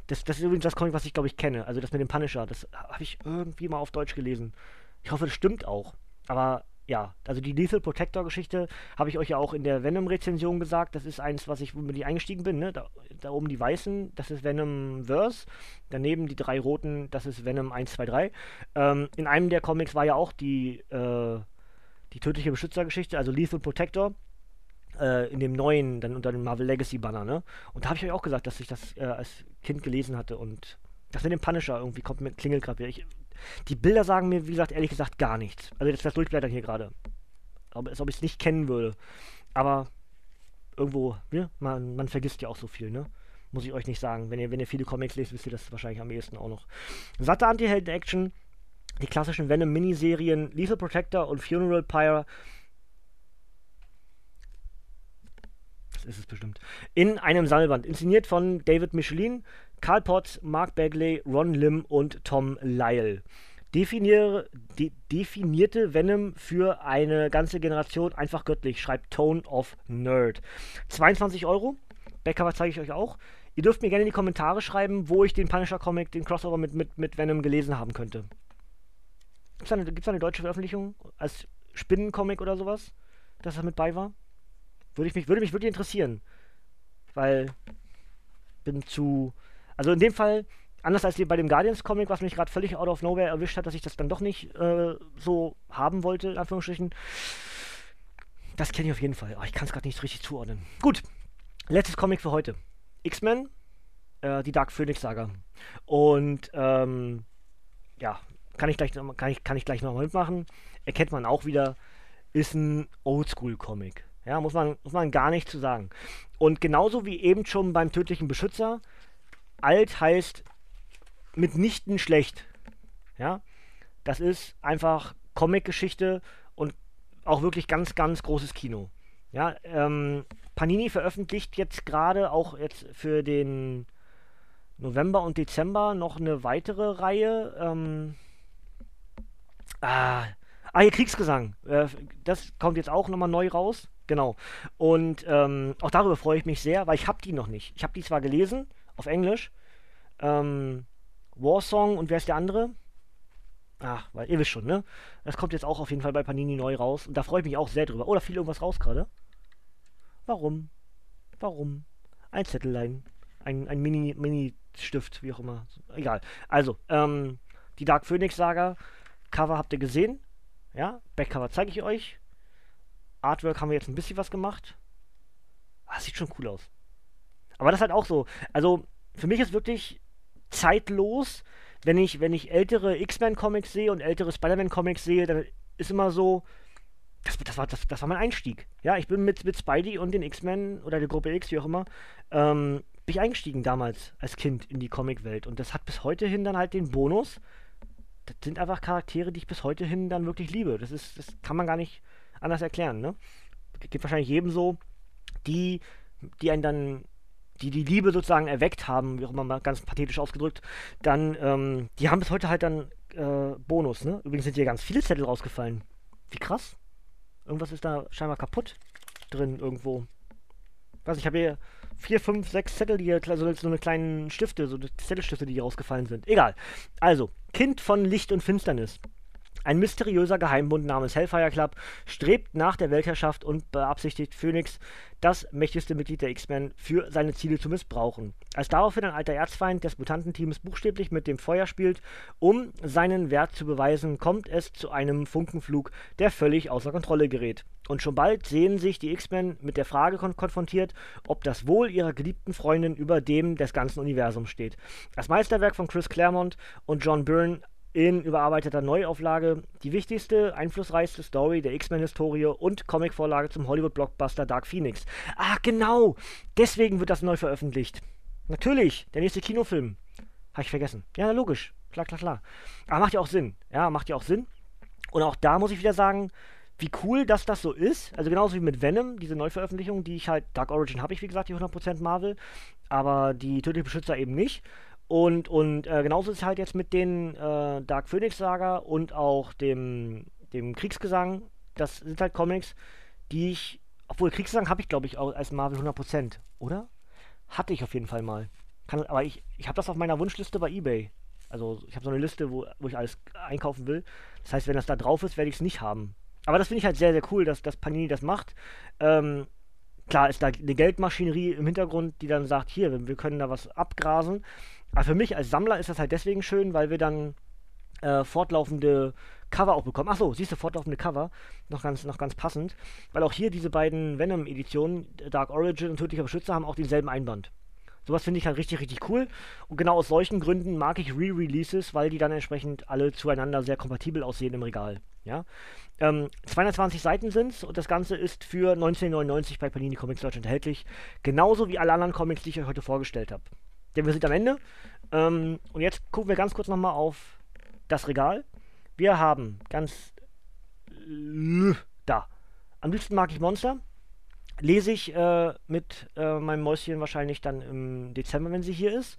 Das, das, ist übrigens das Comic, was ich glaube ich kenne. Also das mit dem Punisher. Das habe ich irgendwie mal auf Deutsch gelesen. Ich hoffe, das stimmt auch. Aber ja, also die Lethal Protector Geschichte habe ich euch ja auch in der Venom-Rezension gesagt. Das ist eins, was ich, womit ich eingestiegen bin. Ne? Da, da, oben die weißen, das ist Venom Verse. Daneben die drei roten, das ist Venom 1, 2, 3. Ähm, in einem der Comics war ja auch die, äh, die tödliche Beschützergeschichte, also Lethal Protector. Äh, in dem neuen, dann unter dem Marvel Legacy Banner, ne? Und da habe ich euch auch gesagt, dass ich das äh, als Kind gelesen hatte und das mit dem Punisher irgendwie kommt mit wieder. Ich, die Bilder sagen mir, wie gesagt, ehrlich gesagt gar nichts. Also jetzt das Durchblättern hier gerade. Als ob ich es nicht kennen würde. Aber irgendwo, ne? man, man vergisst ja auch so viel, ne? Muss ich euch nicht sagen. Wenn ihr, wenn ihr viele Comics lest, wisst ihr das wahrscheinlich am ehesten auch noch. Satte Anti-Helden-Action, die klassischen Venom-Miniserien Lethal Protector und Funeral Pyre das ist es bestimmt, in einem Sammelband. Inszeniert von David Michelin, Carl Potts, Mark Bagley, Ron Lim und Tom Lyle. Definiere, de, definierte Venom für eine ganze Generation einfach göttlich, schreibt Tone of Nerd. 22 Euro. Backcover zeige ich euch auch. Ihr dürft mir gerne in die Kommentare schreiben, wo ich den Punisher Comic, den Crossover mit, mit, mit Venom gelesen haben könnte. Gibt es eine, eine deutsche Veröffentlichung als Spinnencomic oder sowas, dass das mit bei war? Würde, ich mich, würde mich wirklich interessieren. Weil bin zu. Also in dem Fall, anders als bei dem Guardians-Comic, was mich gerade völlig out of nowhere erwischt hat, dass ich das dann doch nicht äh, so haben wollte, in Anführungsstrichen. Das kenne ich auf jeden Fall. Aber ich kann es gerade nicht richtig zuordnen. Gut, letztes Comic für heute. X-Men, äh, die Dark Phoenix Saga. Und ähm, ja, kann ich gleich, kann ich, kann ich gleich nochmal mitmachen. Erkennt man auch wieder, ist ein Oldschool-Comic. Ja, muss man, muss man gar nicht zu sagen. Und genauso wie eben schon beim tödlichen Beschützer, alt heißt mitnichten schlecht. Ja, das ist einfach Comic-Geschichte und auch wirklich ganz, ganz großes Kino. Ja, ähm, Panini veröffentlicht jetzt gerade auch jetzt für den November und Dezember noch eine weitere Reihe. Ähm, ah, ah, hier Kriegsgesang. Äh, das kommt jetzt auch nochmal neu raus. Genau. Und ähm, auch darüber freue ich mich sehr, weil ich habe die noch nicht. Ich habe die zwar gelesen, auf Englisch. Ähm, Warsong und wer ist der andere? Ach, weil ihr wisst schon, ne? Das kommt jetzt auch auf jeden Fall bei Panini neu raus. Und da freue ich mich auch sehr drüber. Oh, da fiel irgendwas raus gerade. Warum? Warum? Ein Zettellein. Ein, ein Mini, Mini-Stift, wie auch immer. Egal. Also, ähm, die Dark Phoenix Saga. Cover habt ihr gesehen. Ja, Backcover zeige ich euch. Artwork haben wir jetzt ein bisschen was gemacht. Ah, sieht schon cool aus. Aber das ist halt auch so. Also, für mich ist wirklich zeitlos, wenn ich, wenn ich ältere X-Men-Comics sehe und ältere Spider-Man-Comics sehe, dann ist immer so, das, das, war, das, das war mein Einstieg. Ja, ich bin mit, mit Spidey und den X-Men oder der Gruppe X, wie auch immer, ähm, bin ich eingestiegen damals als Kind in die Comicwelt. Und das hat bis heute hin dann halt den Bonus. Das sind einfach Charaktere, die ich bis heute hin dann wirklich liebe. Das ist, das kann man gar nicht anders erklären, ne? Geht wahrscheinlich jedem so, die, die einen dann, die die Liebe sozusagen erweckt haben, wie auch immer mal ganz pathetisch ausgedrückt, dann, ähm, die haben bis heute halt dann äh, Bonus, ne? Übrigens sind hier ganz viele Zettel rausgefallen. Wie krass. Irgendwas ist da scheinbar kaputt drin irgendwo. Was, ich habe hier vier, fünf, sechs Zettel, die hier, so, so eine kleinen Stifte, so Zettelsstifte, die hier rausgefallen sind. Egal. Also, Kind von Licht und Finsternis. Ein mysteriöser Geheimbund namens Hellfire Club strebt nach der Weltherrschaft und beabsichtigt Phoenix, das mächtigste Mitglied der X-Men, für seine Ziele zu missbrauchen. Als daraufhin ein alter Erzfeind des Mutantenteams buchstäblich mit dem Feuer spielt, um seinen Wert zu beweisen, kommt es zu einem Funkenflug, der völlig außer Kontrolle gerät. Und schon bald sehen sich die X-Men mit der Frage kon konfrontiert, ob das Wohl ihrer geliebten Freundin über dem des ganzen Universums steht. Das Meisterwerk von Chris Claremont und John Byrne in überarbeiteter Neuauflage die wichtigste, einflussreichste Story der X-Men-Historie und Comicvorlage zum Hollywood-Blockbuster Dark Phoenix. Ah, genau! Deswegen wird das neu veröffentlicht. Natürlich, der nächste Kinofilm. Habe ich vergessen. Ja, logisch. Klar, klar, klar. Aber macht ja auch Sinn. Ja, macht ja auch Sinn. Und auch da muss ich wieder sagen, wie cool, dass das so ist. Also genauso wie mit Venom, diese Neuveröffentlichung, die ich halt, Dark Origin habe ich, wie gesagt, die 100% Marvel, aber die Tödliche Beschützer eben nicht. Und, und äh, genauso ist es halt jetzt mit den äh, Dark Phoenix Saga und auch dem, dem Kriegsgesang. Das sind halt Comics, die ich, obwohl Kriegsgesang habe ich glaube ich auch als Marvel 100%, oder? Hatte ich auf jeden Fall mal. Kann, aber ich, ich habe das auf meiner Wunschliste bei eBay. Also ich habe so eine Liste, wo, wo ich alles einkaufen will. Das heißt, wenn das da drauf ist, werde ich es nicht haben. Aber das finde ich halt sehr, sehr cool, dass, dass Panini das macht. Ähm, klar ist da eine Geldmaschinerie im Hintergrund, die dann sagt, hier, wir können da was abgrasen. Aber für mich als Sammler ist das halt deswegen schön, weil wir dann äh, fortlaufende Cover auch bekommen. Achso, siehst du, fortlaufende Cover. Noch ganz, noch ganz passend. Weil auch hier diese beiden Venom-Editionen, Dark Origin und Tödlicher Beschützer, haben auch denselben Einband. Sowas finde ich halt richtig, richtig cool. Und genau aus solchen Gründen mag ich Re-Releases, weil die dann entsprechend alle zueinander sehr kompatibel aussehen im Regal. Ja? Ähm, 220 Seiten sind es und das Ganze ist für 1999 bei Panini Comics Deutschland erhältlich. Genauso wie alle anderen Comics, die ich euch heute vorgestellt habe. Denn wir sind am Ende. Ähm, und jetzt gucken wir ganz kurz nochmal auf das Regal. Wir haben ganz da. Am liebsten mag ich Monster. Lese ich äh, mit äh, meinem Mäuschen wahrscheinlich dann im Dezember, wenn sie hier ist.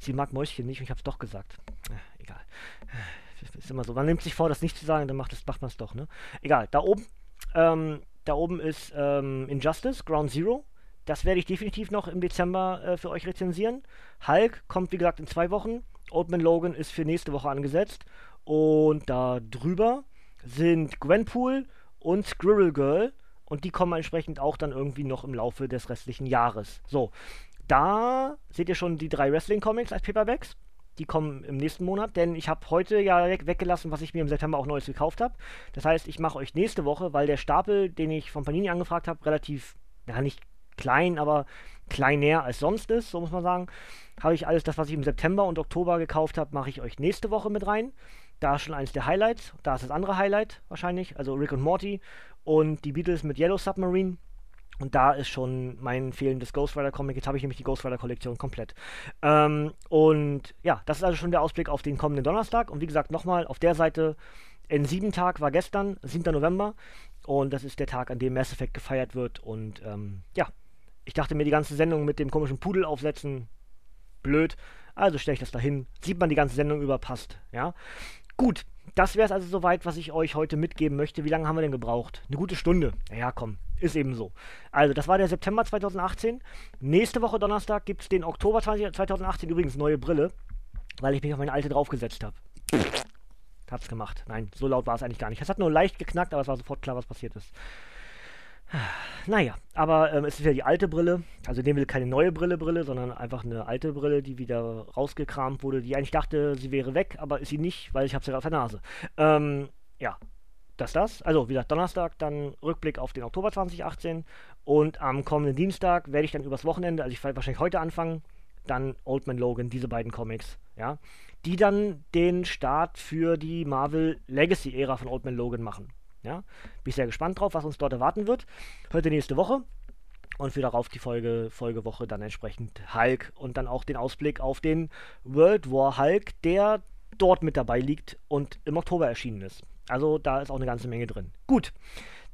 sie mag Mäuschen nicht und ich habe es doch gesagt. Äh, egal. Äh, ist immer so. Man nimmt sich vor, das nicht zu sagen, dann macht, macht man es doch, ne? Egal. Da oben, ähm, da oben ist ähm, Injustice, Ground Zero. Das werde ich definitiv noch im Dezember äh, für euch rezensieren. Hulk kommt, wie gesagt, in zwei Wochen. Old Man Logan ist für nächste Woche angesetzt. Und da drüber sind Gwenpool und Squirrel Girl. Und die kommen entsprechend auch dann irgendwie noch im Laufe des restlichen Jahres. So, da seht ihr schon die drei Wrestling-Comics als Paperbacks. Die kommen im nächsten Monat, denn ich habe heute ja weggelassen, was ich mir im September auch Neues gekauft habe. Das heißt, ich mache euch nächste Woche, weil der Stapel, den ich von Panini angefragt habe, relativ, ja nicht klein, aber kleiner als sonst ist, so muss man sagen, habe ich alles das, was ich im September und Oktober gekauft habe, mache ich euch nächste Woche mit rein. Da ist schon eins der Highlights, da ist das andere Highlight wahrscheinlich, also Rick und Morty und die Beatles mit Yellow Submarine. Und da ist schon mein fehlendes Ghost Rider Comic. Jetzt habe ich nämlich die Ghost Rider Kollektion komplett. Ähm, und ja, das ist also schon der Ausblick auf den kommenden Donnerstag. Und wie gesagt, nochmal auf der Seite, in sieben Tag war gestern, 7. November. Und das ist der Tag, an dem Mass Effect gefeiert wird. Und ähm, ja, ich dachte mir, die ganze Sendung mit dem komischen Pudel aufsetzen, blöd. Also stelle ich das dahin. Sieht man die ganze Sendung über, passt. Ja. Gut, das wäre es also soweit, was ich euch heute mitgeben möchte. Wie lange haben wir denn gebraucht? Eine gute Stunde. Ja, komm, ist eben so. Also, das war der September 2018. Nächste Woche Donnerstag gibt es den Oktober 20, 2018 übrigens neue Brille, weil ich mich auf meine alte draufgesetzt habe. Hab's gemacht. Nein, so laut war es eigentlich gar nicht. Es hat nur leicht geknackt, aber es war sofort klar, was passiert ist. Naja, aber ähm, es ist ja die alte Brille. Also nehmen wir keine neue Brille, Brille, sondern einfach eine alte Brille, die wieder rausgekramt wurde, die eigentlich dachte, sie wäre weg, aber ist sie nicht, weil ich habe sie auf der Nase. Ähm, ja, das das. Also wie gesagt, Donnerstag dann Rückblick auf den Oktober 2018 und am kommenden Dienstag werde ich dann übers Wochenende, also ich werde wahrscheinlich heute anfangen, dann Old Man Logan, diese beiden Comics, ja, die dann den Start für die Marvel Legacy Ära von Old Man Logan machen. Ja? Bin ich sehr gespannt drauf, was uns dort erwarten wird. Heute nächste Woche. Und für darauf die Folge, Folgewoche dann entsprechend Hulk und dann auch den Ausblick auf den World War Hulk, der dort mit dabei liegt und im Oktober erschienen ist. Also da ist auch eine ganze Menge drin. Gut,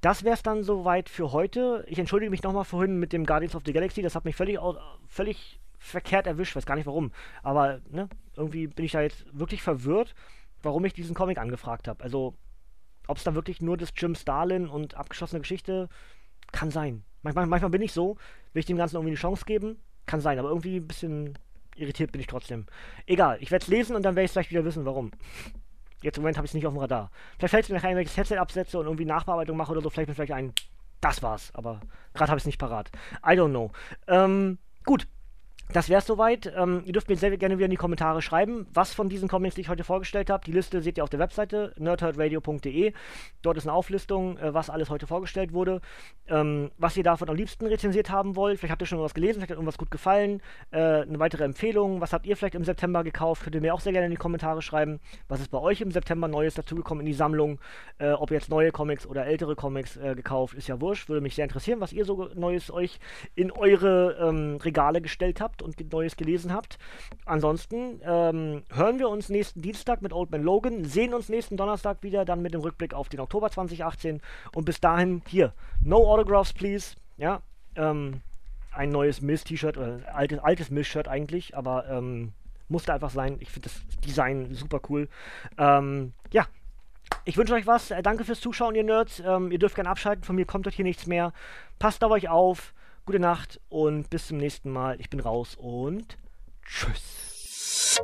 das wäre es dann soweit für heute. Ich entschuldige mich nochmal vorhin mit dem Guardians of the Galaxy. Das hat mich völlig, völlig verkehrt erwischt. Weiß gar nicht warum. Aber ne, irgendwie bin ich da jetzt wirklich verwirrt, warum ich diesen Comic angefragt habe. Also ob es da wirklich nur das Jim Starlin und abgeschlossene Geschichte, kann sein. Manchmal, manchmal bin ich so, will ich dem Ganzen irgendwie eine Chance geben, kann sein, aber irgendwie ein bisschen irritiert bin ich trotzdem. Egal, ich werde es lesen und dann werde ich vielleicht wieder wissen, warum. Jetzt im Moment habe ich es nicht auf dem Radar. Vielleicht fällt es mir nachher wenn ich das Headset absetze und irgendwie Nachbearbeitung mache oder so, vielleicht mir vielleicht ein, das war's, aber gerade habe ich es nicht parat. I don't know. Ähm, gut, das wäre es soweit. Ähm, ihr dürft mir sehr gerne wieder in die Kommentare schreiben, was von diesen Comics, die ich heute vorgestellt habe. Die Liste seht ihr auf der Webseite nerdherdradio.de. Dort ist eine Auflistung, äh, was alles heute vorgestellt wurde. Ähm, was ihr davon am liebsten rezensiert haben wollt. Vielleicht habt ihr schon was gelesen, vielleicht hat irgendwas gut gefallen. Äh, eine weitere Empfehlung. Was habt ihr vielleicht im September gekauft? Könnt ihr mir auch sehr gerne in die Kommentare schreiben. Was ist bei euch im September Neues dazugekommen in die Sammlung? Äh, ob jetzt neue Comics oder ältere Comics äh, gekauft, ist ja wurscht. Würde mich sehr interessieren, was ihr so Neues euch in eure ähm, Regale gestellt habt und Neues gelesen habt. Ansonsten ähm, hören wir uns nächsten Dienstag mit Old Man Logan, sehen uns nächsten Donnerstag wieder, dann mit dem Rückblick auf den Oktober 2018 und bis dahin hier, no autographs please, ja, ähm, ein neues Miss-T-Shirt, oder altes, altes Miss-Shirt eigentlich, aber ähm, musste einfach sein. Ich finde das Design super cool. Ähm, ja, ich wünsche euch was. Äh, danke fürs Zuschauen, ihr Nerds. Ähm, ihr dürft gerne abschalten. Von mir kommt dort hier nichts mehr. Passt auf euch auf. Gute Nacht und bis zum nächsten Mal. Ich bin raus und tschüss.